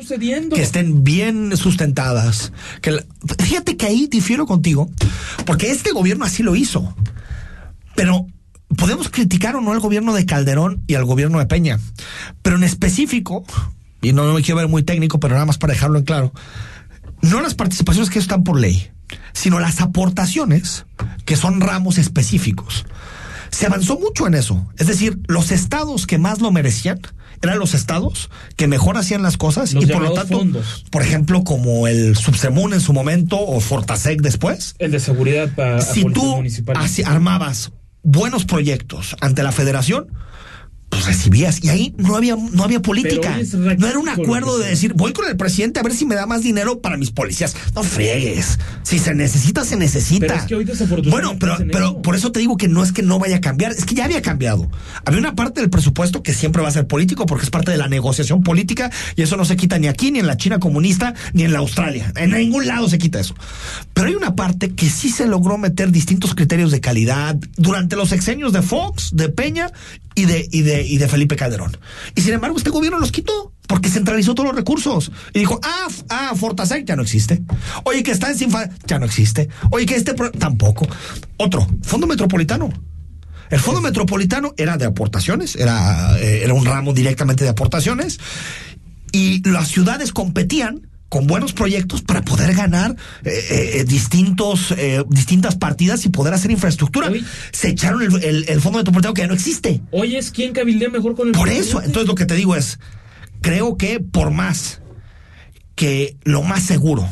que estén bien sustentadas. Que la- fíjate que ahí difiero contigo, porque este gobierno así lo hizo. Pero podemos criticar o no al gobierno de Calderón y al gobierno de Peña. Pero en específico, y no me quiero ver muy técnico, pero nada más para dejarlo en claro, no las participaciones que están por ley, sino las aportaciones que son ramos específicos. Se avanzó mucho en eso. Es decir, los estados que más lo merecían eran los estados que mejor hacían las cosas Los y por lo tanto, fondos. por ejemplo, como el Subsemun en su momento o Fortasec después, El de seguridad para si tú así armabas buenos proyectos ante la federación, pues recibías y ahí no había no había política. No era un acuerdo de decir, voy con el presidente a ver si me da más dinero para mis policías. No friegues. Si se necesita, se necesita. Pero es que hoy Bueno, pero, pero por eso te digo que no es que no vaya a cambiar, es que ya había cambiado. Había una parte del presupuesto que siempre va a ser político porque es parte de la negociación política y eso no se quita ni aquí, ni en la China comunista, ni en la Australia. En ningún lado se quita eso. Pero hay una parte que sí se logró meter distintos criterios de calidad durante los sexenios de Fox, de Peña y de, y de, y de Felipe Calderón. Y sin embargo, este gobierno los quitó porque centralizó todos los recursos. Y dijo, ah, ah, Fortasec ya no existe. Oye, que está en Sinfa, ya no existe. Oye, que este tampoco. Otro, Fondo Metropolitano. El Fondo Metropolitano era de aportaciones, era, eh, era un ramo directamente de aportaciones, y las ciudades competían con buenos proyectos para poder ganar eh, eh, distintos eh, distintas partidas y poder hacer infraestructura. Se echaron el, el- el Fondo Metropolitano que ya no existe. Hoy es quien cabildea mejor con el Por presidente. eso, entonces lo que te digo es, creo que por más que lo más seguro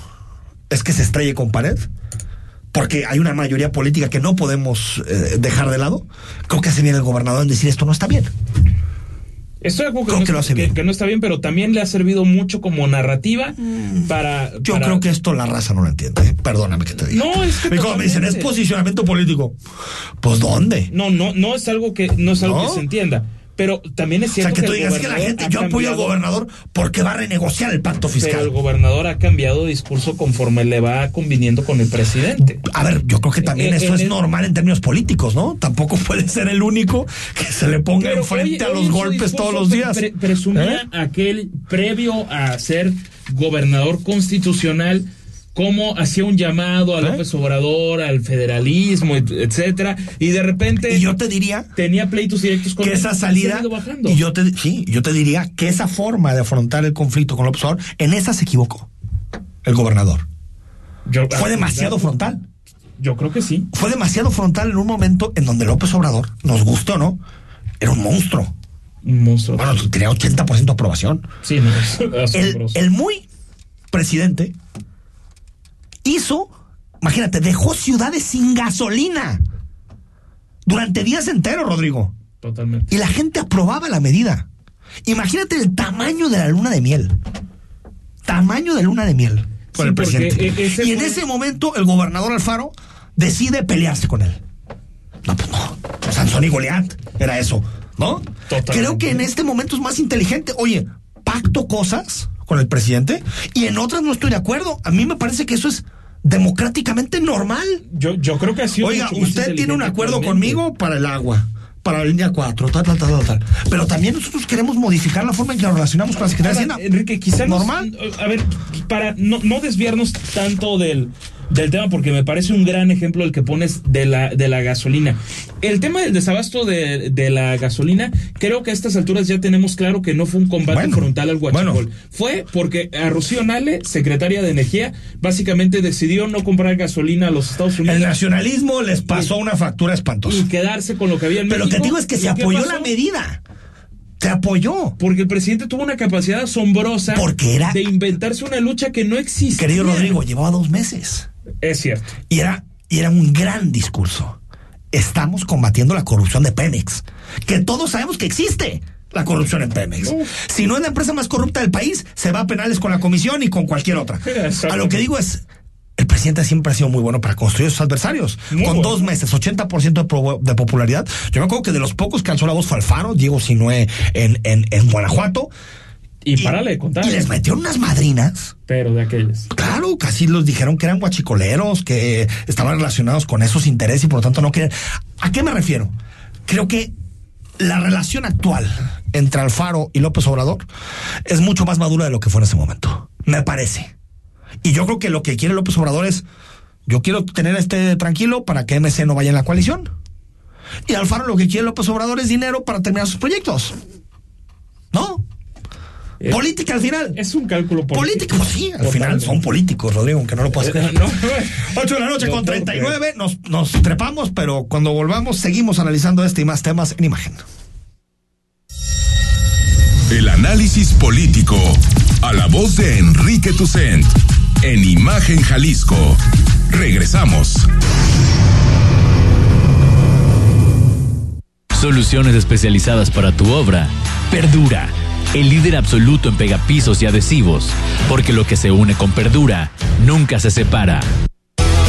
es que se estrelle con pared, porque hay una mayoría política que no podemos eh, dejar de lado, creo que se viene el gobernador en decir esto no está bien. Estoy de acuerdo Creo que, que no, lo hace que- bien. que no está bien, pero también le ha servido mucho como narrativa para. Yo para- creo que esto la raza no lo entiende. ¿eh? Perdóname que te diga. No, es que me dicen, es posicionamiento político. Pues ¿dónde? No, no, no es algo que no es algo ¿No? que se entienda. Pero también es O sea, cierto que tú digas que la gente, yo apoyo al gobernador porque va a renegociar el pacto Pero el fiscal. gobernador ha cambiado discurso conforme le va conviniendo con el presidente. A ver, yo creo que también Eh, eso es el- normal en términos políticos, ¿no? Tampoco <laughs> puede ser el único que se le ponga Pero enfrente hoy- a los golpes todos los días. pre- presumía ¿Eh? aquel previo a ser gobernador constitucional cómo hacía un llamado ¿Eh? a López Obrador, al federalismo, et- etcétera, y de repente Y yo te diría tenía pleitos directos con que esa salida y yo te sí, yo te diría que esa forma de afrontar el conflicto con López Obrador, en esa se equivocó el gobernador. Yo- Fue demasiado yo- frontal. Yo creo que sí. Fue demasiado frontal en un momento en donde López Obrador, nos gustó, ¿no? Era un monstruo. Un monstruo. Bueno, tenía 80% de aprobación. Sí, no, <laughs> es el muy presidente hizo, imagínate, dejó ciudades sin gasolina durante días enteros, Rodrigo. Totalmente. Y la gente aprobaba la medida. Imagínate el tamaño de la luna de miel. Tamaño de luna de miel con Sí, el presidente. e- ese y en ese momento el gobernador Alfaro decide pelearse con él. No, pues no. Sansón y Goliat era eso, ¿no? Totalmente. Creo que en este momento es más inteligente. Oye, pacto cosas con el presidente y en otras no estoy de acuerdo. A mí me parece que eso es democráticamente normal. Yo, yo creo que ha sido Oiga, usted tiene un acuerdo conmigo para el agua, para la línea 4, tal, tal, tal, tal, tal. Pero también nosotros queremos modificar la forma en que nos relacionamos con la Secretaría de Hacienda. Enrique, quizá nos- Normal. a ver, para no, no desviarnos tanto del, del tema, porque me parece un gran ejemplo el que pones de la, de la gasolina. El tema del desabasto de, de la gasolina, creo que a estas alturas ya tenemos claro que no fue un combate Bueno, frontal al huachicol. bueno. Fue porque a Rocío Nale, secretaria de Energía, básicamente decidió no comprar gasolina a los Estados Unidos. El nacionalismo les pasó una factura espantosa. y quedarse con lo que había en Pero lo que te digo es que ¿Y se apoyó la medida. Se apoyó. Porque el presidente tuvo una capacidad asombrosa Porque era- de inventarse una lucha que no existía. Querido Rodrigo, llevaba dos meses. Es cierto. Y era, y era un gran discurso. Estamos combatiendo la corrupción de Pemex. Que todos sabemos que existe la corrupción en Pemex. Si no es la empresa más corrupta del país, se va a penales con la comisión y con cualquier otra. A lo que digo es, el presidente siempre ha sido muy bueno para construir a sus adversarios. Muy con bueno. dos meses, 80% de, pro- de popularidad. Yo me acuerdo que de los pocos que alzó la voz fue Alfaro, Diego Sinue en, en, en Guanajuato. Y, párale de contar. Y les metió unas madrinas. Pero de aquellas. Claro, casi los dijeron que eran guachicoleros, que estaban relacionados con esos intereses y por lo tanto no querían. ¿A qué me refiero? Creo que la relación actual entre Alfaro y López Obrador es mucho más madura de lo que fue en ese momento. Me parece. Y yo creo que lo que quiere López Obrador es, yo quiero tener este tranquilo para que MC no vaya en la coalición. Y Alfaro lo que quiere López Obrador es dinero para terminar sus proyectos. ¿No? Política al final. Es un cálculo político. Político, sí, al final son políticos, Rodrigo, aunque no lo puedas creer. 8 de la noche con 39, nos, nos trepamos, pero cuando volvamos seguimos analizando este y más temas en imagen. El análisis político a la voz de Enrique Tucent en Imagen Jalisco. Regresamos. Soluciones especializadas para tu obra. Perdura, el líder absoluto en pegapisos y adhesivos, porque lo que se une con Perdura nunca se separa.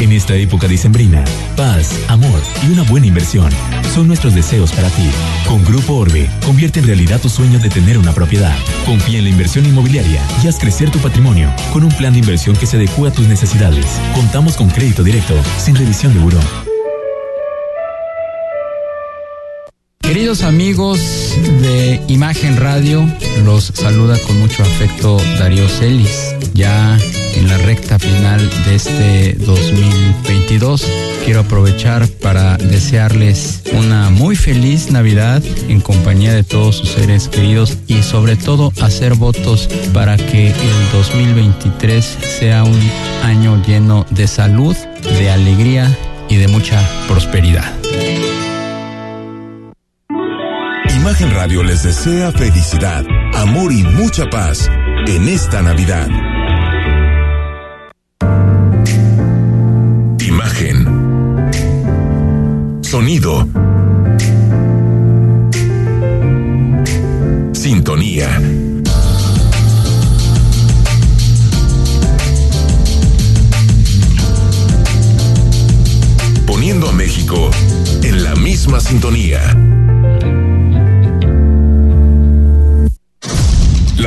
En esta época dicembrina, paz, amor y una buena inversión son nuestros deseos para ti. Con Grupo Orbe, convierte en realidad tu sueño de tener una propiedad. Confía en la inversión inmobiliaria y haz crecer tu patrimonio con un plan de inversión que se adecue a tus necesidades. Contamos con crédito directo, sin revisión de buró. Queridos amigos de Imagen Radio, los saluda con mucho afecto Darío Celis. Ya en la recta final de este 2022, quiero aprovechar para desearles una muy feliz Navidad en compañía de todos sus seres queridos y sobre todo hacer votos para que el 2023 sea un año lleno de salud, de alegría y de mucha prosperidad. Imagen Radio les desea felicidad, amor y mucha paz en esta Navidad. Imagen. Sonido. Sintonía. Poniendo a México en la misma sintonía.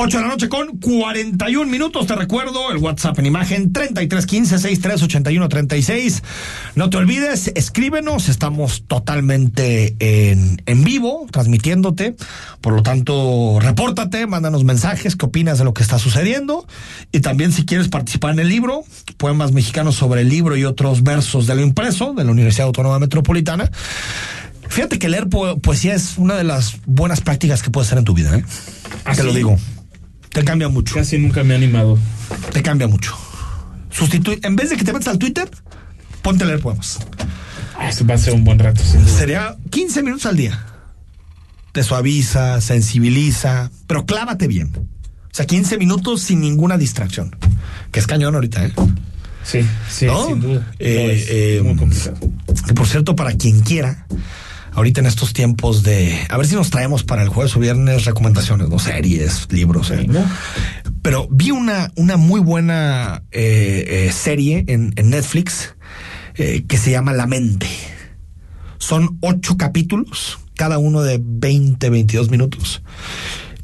8 de la noche con 41 minutos. Te recuerdo el WhatsApp en imagen 3315-638136. No te olvides, escríbenos. Estamos totalmente en, en vivo, transmitiéndote. Por lo tanto, repórtate, mándanos mensajes, qué opinas de lo que está sucediendo. Y también, si quieres participar en el libro, Poemas Mexicanos sobre el libro y otros versos de lo impreso de la Universidad Autónoma Metropolitana. Fíjate que leer poesía es una de las buenas prácticas que puedes hacer en tu vida, ¿eh? ¿Ah, te lo digo. Te cambia mucho. Casi nunca me ha animado. Te cambia mucho. Sustituye, en vez de que te metas al Twitter, ponte a leer poemas. Ah, eso va a ser un buen rato. Sería 15 minutos al día. Te suaviza, sensibiliza, pero clávate bien. O sea, 15 minutos sin ninguna distracción. Que es cañón ahorita, ¿eh? Sí, sí, sin duda. Eh, eh, muy complicado. por cierto, para quien quiera, ahorita en estos tiempos de. A ver si nos traemos para el jueves o viernes recomendaciones, ¿no? Series, libros. ¿eh? Pero vi una, una muy buena eh, eh, serie en, Netflix que se llama La Mente. Son ocho capítulos, cada uno de 20, 22 minutos.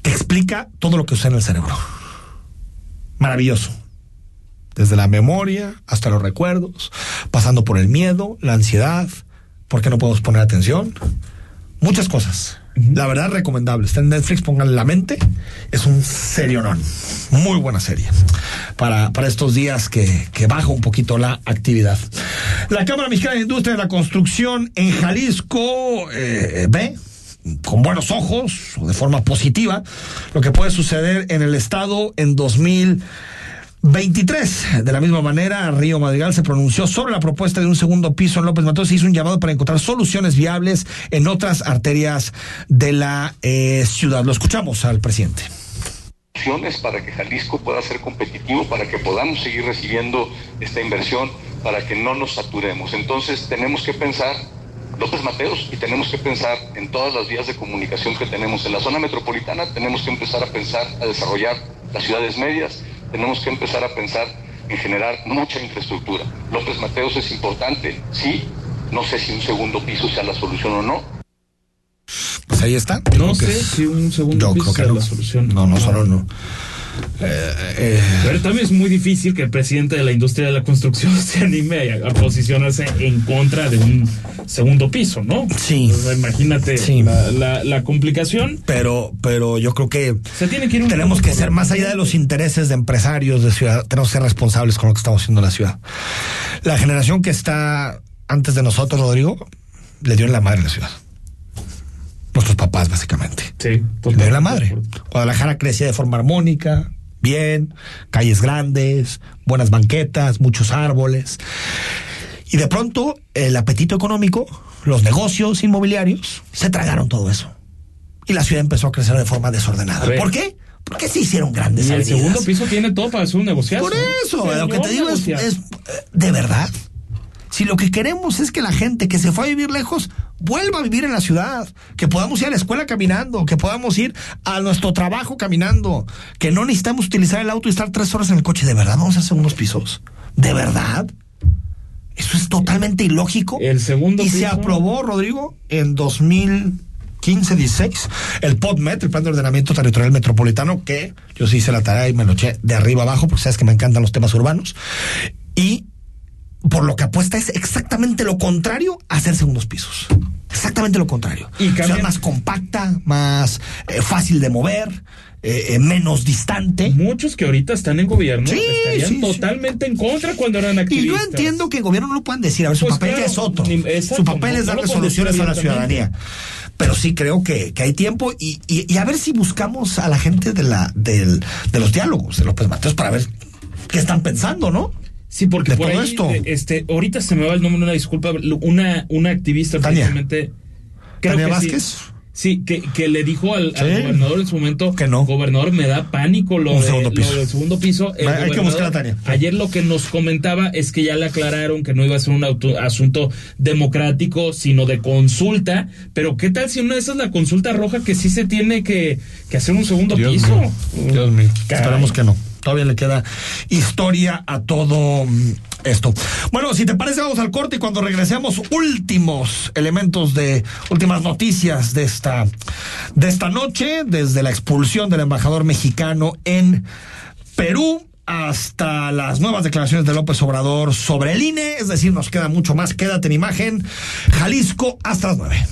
Te explica todo lo que usa en el cerebro. Maravilloso desde la memoria hasta los recuerdos, pasando por el miedo, la ansiedad, porque no podemos poner atención. Muchas cosas. La verdad, recomendable. Está en Netflix, pónganle la mente. Es un serionón. Muy buena serie. Para, para estos días que, que baja un poquito la actividad. La Cámara Mexicana de Industria de la Construcción en Jalisco eh, ve con buenos ojos o de forma positiva lo que puede suceder en el estado en 2000 23. De la misma manera, Río Madrigal se pronunció sobre la propuesta de un segundo piso en López Mateos y hizo un llamado para encontrar soluciones viables en otras arterias de la eh, ciudad. Lo escuchamos al presidente para que Jalisco pueda ser competitivo, para que podamos seguir recibiendo esta inversión, para que no nos saturemos. Entonces tenemos que pensar López Mateos y tenemos que pensar en todas las vías de comunicación que tenemos en la zona metropolitana, tenemos que empezar a pensar, a desarrollar las ciudades medias, tenemos que empezar a pensar en generar mucha infraestructura. López Mateos es importante, sí, No sé si un segundo piso sea la solución o no. Pues ahí está. no sé si un segundo piso sea la solución. No, no, solo no. Eh, Pero también es muy difícil que el presidente de la industria de la construcción <laughs> se anime a, posicionarse en contra de un segundo piso, ¿no? Sí. imagínate La, complicación. Pero, pero yo creo que, se tiene que tenemos que ser más allá de los intereses de empresarios de ciudad, tenemos que ser responsables con lo que estamos haciendo en la ciudad. La generación que está antes de nosotros, Rodrigo, le dio en la madre a la ciudad nuestros papás, básicamente. Sí, de la madre. Guadalajara crecía de forma armónica, bien, calles grandes, buenas banquetas, muchos árboles. Y de pronto, el apetito económico, los negocios inmobiliarios, se tragaron todo eso. Y la ciudad empezó a crecer de forma desordenada. ¿Por qué? Porque se hicieron grandes y el segundo piso tiene todo para hacer un negocio. Por eso, lo que te digo es, es, de verdad, si lo que queremos es que la gente que se fue a vivir lejos vuelva a vivir en la ciudad, que podamos ir a la escuela caminando, que podamos ir a nuestro trabajo caminando, que no necesitamos utilizar el auto y estar tres horas en el coche, ¿de verdad vamos a hacer unos pisos? ¿De verdad? Eso es totalmente ilógico. El segundo y se aprobó, Rodrigo, en 2015, 16, el PODMET, el Plan de Ordenamiento Territorial Metropolitano, que yo sí hice la tarea y me lo eché de arriba abajo, porque sabes que me encantan los temas urbanos. Y por lo que apuesta es exactamente lo contrario a hacer segundos pisos. Exactamente lo contrario. Y sea, más compacta, más eh, fácil de mover, eh, eh, menos distante. Muchos que ahorita están en gobierno estarían totalmente en contra cuando eran activistas. Y yo entiendo que el gobierno no lo puedan decir, a ver, su pues papel es otro. su papel es darle soluciones a la ciudadanía. Pero sí creo que, hay tiempo y, y, a ver si buscamos a la gente de, la, de los diálogos de López Mateos para ver qué están pensando, ¿no? Sí, porque por ahí, esto. este, ahorita se me va el nombre, una disculpa, una, una activista precisamente. Tania Vázquez. Sí, que, que le dijo al, gobernador en su momento que no. Gobernador, me da pánico lo, de, lo del segundo piso. Hay que buscar a Tania. Ayer lo que nos comentaba es que ya le aclararon que no iba a ser un asunto democrático, sino de consulta. Pero ¿qué tal si una de esas es la consulta roja que sí se tiene que, que hacer un segundo piso? Dios mío. Esperamos que no todavía le queda historia a todo mm, esto. Bueno, si te parece, vamos al corte y cuando regresemos, últimos elementos de últimas noticias de esta, de esta noche, desde la expulsión del embajador mexicano en Perú hasta las nuevas declaraciones de López Obrador sobre el INE, es decir, nos queda mucho más. Quédate en imagen. Jalisco hasta las nueve.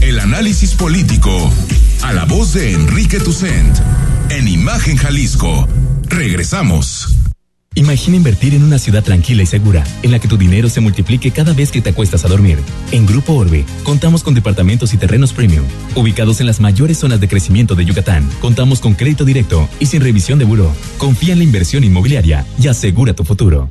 El análisis político a la voz de Enrique Tucent en Imagen Jalisco. Regresamos. Imagina invertir en una ciudad tranquila y segura, en la que tu dinero se multiplique cada vez que te acuestas a dormir. En Grupo Orbe, contamos con departamentos y terrenos premium, ubicados en las mayores zonas de crecimiento de Yucatán. Contamos con crédito directo y sin revisión de buró. Confía en la inversión inmobiliaria y asegura tu futuro.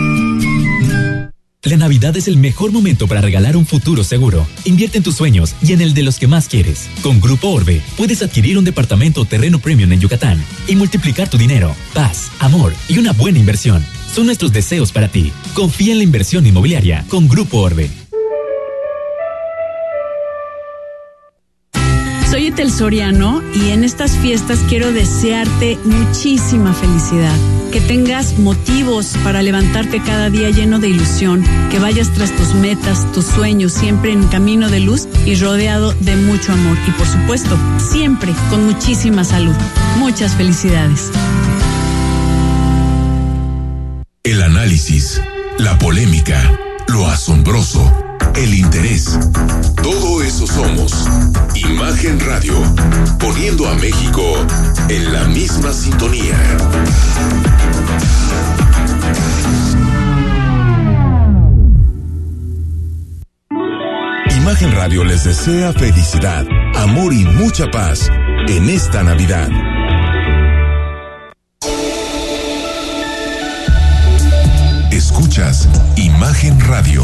La Navidad es el mejor momento para regalar un futuro seguro. Invierte en tus sueños y en el de los que más quieres. Con Grupo Orbe puedes adquirir un departamento terreno premium en Yucatán y multiplicar tu dinero, paz, amor y una buena inversión. Son nuestros deseos para ti. Confía en la inversión inmobiliaria con Grupo Orbe. Soy Etel Soriano y en estas fiestas quiero desearte muchísima felicidad. Que tengas motivos para levantarte cada día lleno de ilusión. Que vayas tras tus metas, tus sueños, siempre en camino de luz y rodeado de mucho amor. Y por supuesto, siempre con muchísima salud. Muchas felicidades. El análisis, la polémica, lo asombroso el interés. Todo eso somos. Imagen Radio, poniendo a México en la misma sintonía. Imagen Radio les desea felicidad, amor y mucha paz en esta Navidad. Escuchas Imagen Radio.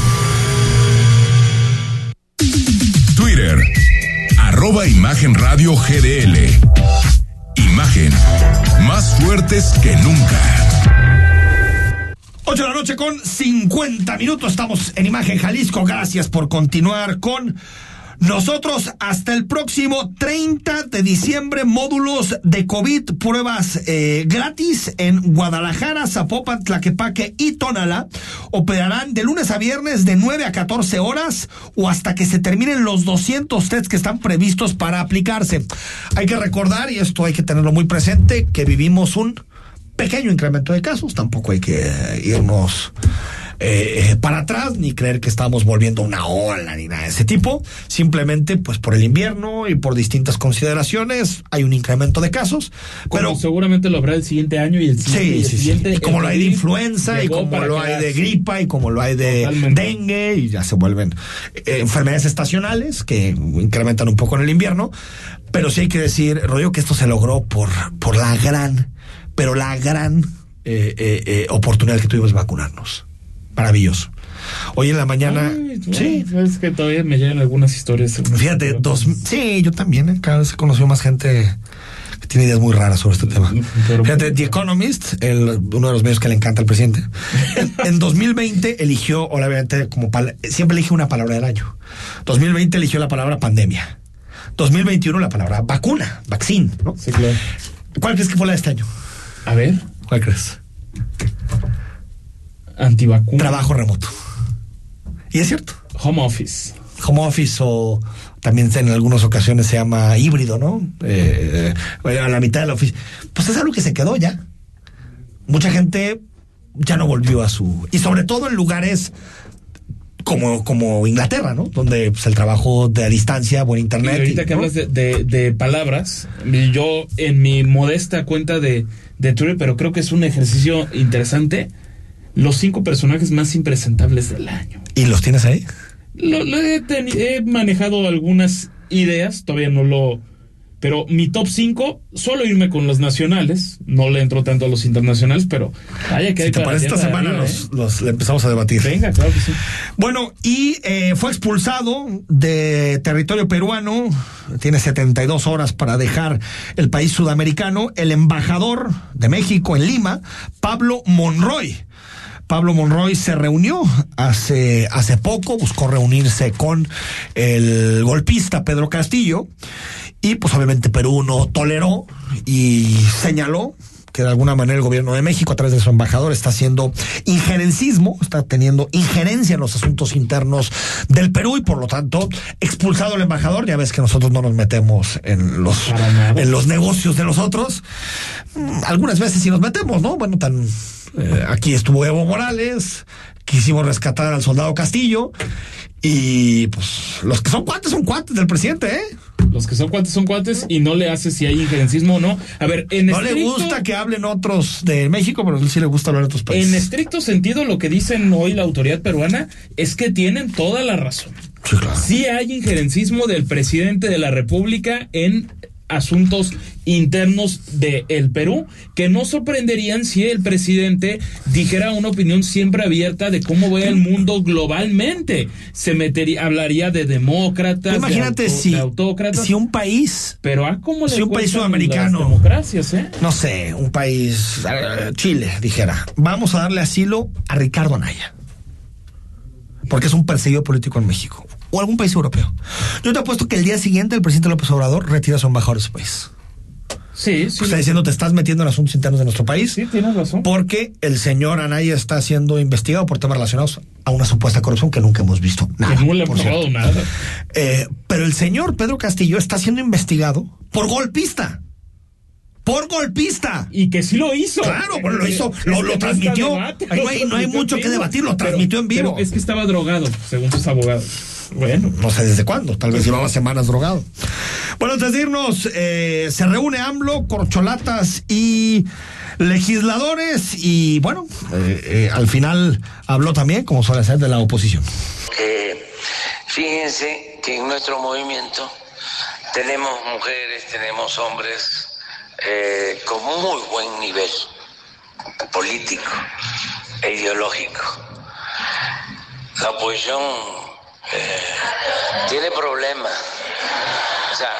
Twitter, arroba Imagen Radio GDL. Imagen, más fuertes que nunca. 8 de la noche con 50 minutos. Estamos en Imagen Jalisco. Gracias por continuar con nosotros hasta el próximo 30 de diciembre, módulos de COVID, pruebas eh, gratis en Guadalajara, Zapopan, Tlaquepaque y Tonalá. Operarán de lunes a viernes de 9 a 14 horas o hasta que se terminen los 200 tests que están previstos para aplicarse. Hay que recordar, y esto hay que tenerlo muy presente, que vivimos un pequeño incremento de casos. Tampoco hay que irnos eh, para atrás, ni creer que estamos volviendo una ola, ni nada de ese tipo. Simplemente, pues por el invierno y por distintas consideraciones, hay un incremento de casos. pero seguramente lo habrá el siguiente año y el siguiente. Sí, sí, sí. Y como lo hay de influenza, y como lo hay de gripa, y como lo hay de dengue, y ya se vuelven eh, enfermedades estacionales que incrementan un poco en el invierno. Pero sí hay que decir, rollo, que esto se logró por, por la gran, pero la gran eh, eh, oportunidad que tuvimos de vacunarnos maravilloso. Hoy en la mañana. sí. Es que todavía me llegan algunas historias. Fíjate, dos. Sí, yo también. ¿eh? Cada vez he conocido más gente que tiene ideas muy raras sobre este tema. Fíjate, The Economist, el, uno de los medios que le encanta al presidente, en, <laughs> 2020 eligió, obviamente, como siempre elige una palabra del año. 2020 eligió la palabra pandemia. 2021 la palabra vacuna, vaccine, ¿no? Sí, claro. ¿Cuál crees que fue la de este año? A ver. ¿Cuál crees? Antivacuna. Trabajo remoto. Y es cierto. Home office. Home office o también en algunas ocasiones se llama híbrido, ¿no? Eh, a la mitad de la oficina. Pues es algo que se quedó ya. Mucha gente ya no volvió a su... Y sobre todo en lugares como, como Inglaterra, ¿no? Donde pues, el trabajo de a distancia, buen internet. Y ahorita que hablas de, de, palabras, yo en mi modesta cuenta de, de Twitter, pero creo que es un ejercicio interesante los cinco personajes más impresentables del año. ¿Y los tienes ahí? Lo, he, manejado algunas ideas, todavía no lo... Pero mi top 5, solo irme con los nacionales, no le entro tanto a los internacionales, pero vaya que hay para esta semana los, ¿eh? los, empezamos a debatir. Venga, claro que sí. Bueno, y eh, fue expulsado de territorio peruano, tiene 72 horas para dejar el país sudamericano, el embajador de México en Lima, Pablo Monroy Pablo Monroy se reunió hace, hace poco, buscó reunirse con el golpista Pedro Castillo y pues obviamente Perú no toleró y señaló que de alguna manera el gobierno de México a través de su embajador está haciendo injerencismo, está teniendo injerencia en los asuntos internos del Perú y por lo tanto expulsado el embajador. Ya ves que nosotros no nos metemos en los, en los negocios de los otros. Mm, algunas veces sí nos metemos, ¿no? Bueno, tan eh, aquí estuvo Evo Morales, quisimos rescatar al soldado Castillo y pues los que son cuates son cuates del presidente, ¿eh? Los que son cuates son cuates y no le hace si hay injerencismo o no. A ver, en No le gusta que hablen otros de México, pero sí le gusta hablar de otros países. En estricto sentido, lo que dicen hoy la autoridad peruana es que tienen toda la razón. Sí, claro. sí hay injerencismo del presidente de la República en asuntos internos de el Perú que no sorprenderían si el presidente dijera una opinión siempre abierta de cómo ve el mundo globalmente. Se metería, hablaría de demócratas, Imagínate si, autócratas. Si un país, pero a cómo si un país sudamericano, democracias, ¿eh? no sé, un país eh, Chile dijera, vamos a darle asilo a Ricardo Anaya porque es un perseguido político en México o algún país europeo. Yo te apuesto que el día siguiente el presidente López Obrador retira su embajador de su país. Sí, sí. Está diciendo, te estás metiendo en asuntos internos de nuestro país. Sí, tienes razón. Porque el señor Anaya está siendo investigado por temas relacionados a una supuesta corrupción que nunca hemos visto nada. no le probado nada. Eh, pero el señor Pedro Castillo está siendo investigado por golpista por golpista. Y que sí lo hizo. Claro, pero lo hizo, lo, lo transmitió. No hay, no hay mucho que debatir, lo transmitió en vivo. Pero es que estaba drogado, según sus abogados. Bueno. No sé desde cuándo, tal vez llevaba semanas drogado. Bueno, antes de irnos, eh, se reúne AMLO, corcholatas y legisladores y bueno, eh, eh, al final habló también, como suele ser, de la oposición. fíjense que en nuestro movimiento tenemos mujeres, tenemos hombres con muy buen nivel político e ideológico. La oposición tiene problemas. O sea,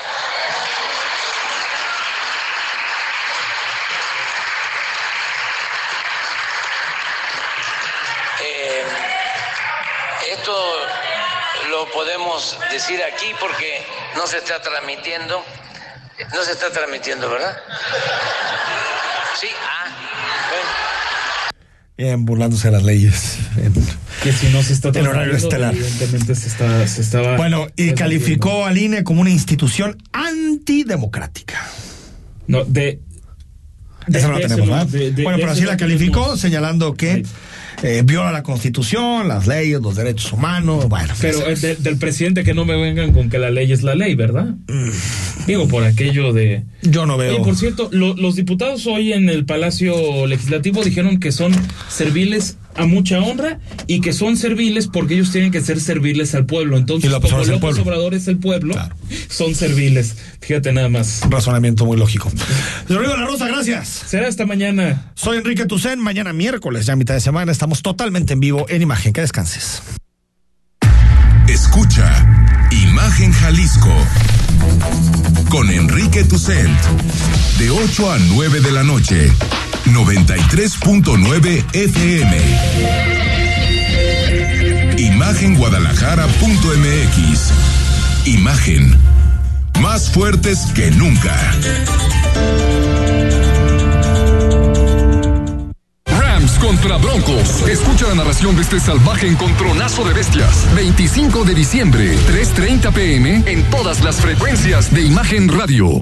eh, esto lo podemos decir aquí porque no se está transmitiendo. No se está transmitiendo, ¿verdad? Sí, ah, bueno. Bien, burlándose de las leyes. Que si no se está el horario estelar. Evidentemente se, está, se estaba. Bueno, y calificó al INE como una institución antidemocrática. No, de. de Esa no la tenemos, ¿verdad? bueno, pero así la calificó, señalando que eh, viola la constitución, las leyes, los derechos humanos, bueno. Pero de, del presidente que no me vengan con que la ley es la ley, ¿verdad? Mm. Digo, por aquello de... Yo no veo... Y por cierto, lo, los diputados hoy en el Palacio Legislativo dijeron que son serviles a mucha honra y que son serviles porque ellos tienen que ser serviles al pueblo. Entonces, como López Obrador es el pueblo, son serviles. Fíjate nada más. Un razonamiento muy lógico. <laughs> Señor La Rosa, gracias. Será esta mañana. Soy Enrique Tucen. Mañana miércoles, ya a mitad de semana, estamos totalmente en vivo en Imagen. Que descanses. Escucha Imagen Jalisco con Enrique Tucent de 8 a 9 de la noche 93.9 FM. Imagenguadalajara.mx. Imagen. Más fuertes que nunca. Rams contra Broncos. Escucha la narración de este salvaje encontronazo de bestias. 25 de diciembre, 3.30 pm, en todas las frecuencias de Imagen Radio.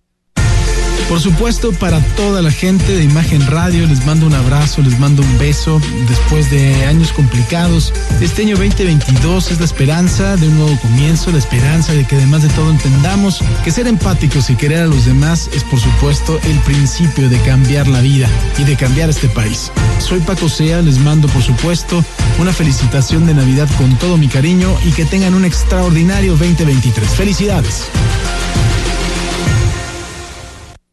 Por supuesto, para toda la gente de Imagen Radio, les mando un abrazo, les mando un beso. Después de años complicados, este año 2022 es la esperanza de un nuevo comienzo, la esperanza de que además de todo entendamos que ser empáticos y querer a los demás es por supuesto el principio de cambiar la vida y de cambiar este país. Soy Paco Sea, les mando por supuesto una felicitación de Navidad con todo mi cariño y que tengan un extraordinario 2023. Felicidades.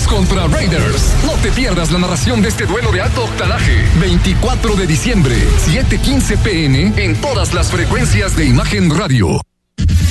Contra Raiders. No te pierdas la narración de este duelo de alto octanaje. 24 de diciembre, 7:15 pm en todas las frecuencias de Imagen Radio.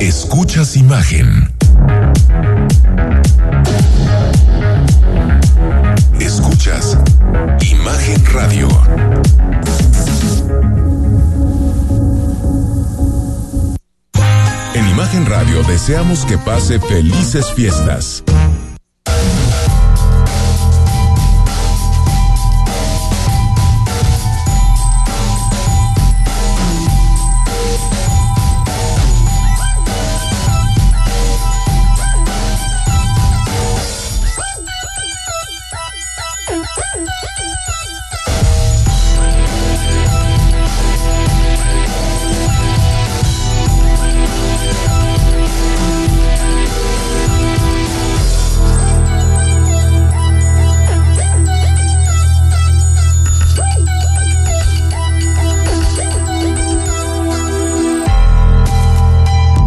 Escuchas imagen. Escuchas Imagen Radio. En Imagen Radio deseamos que pase felices fiestas.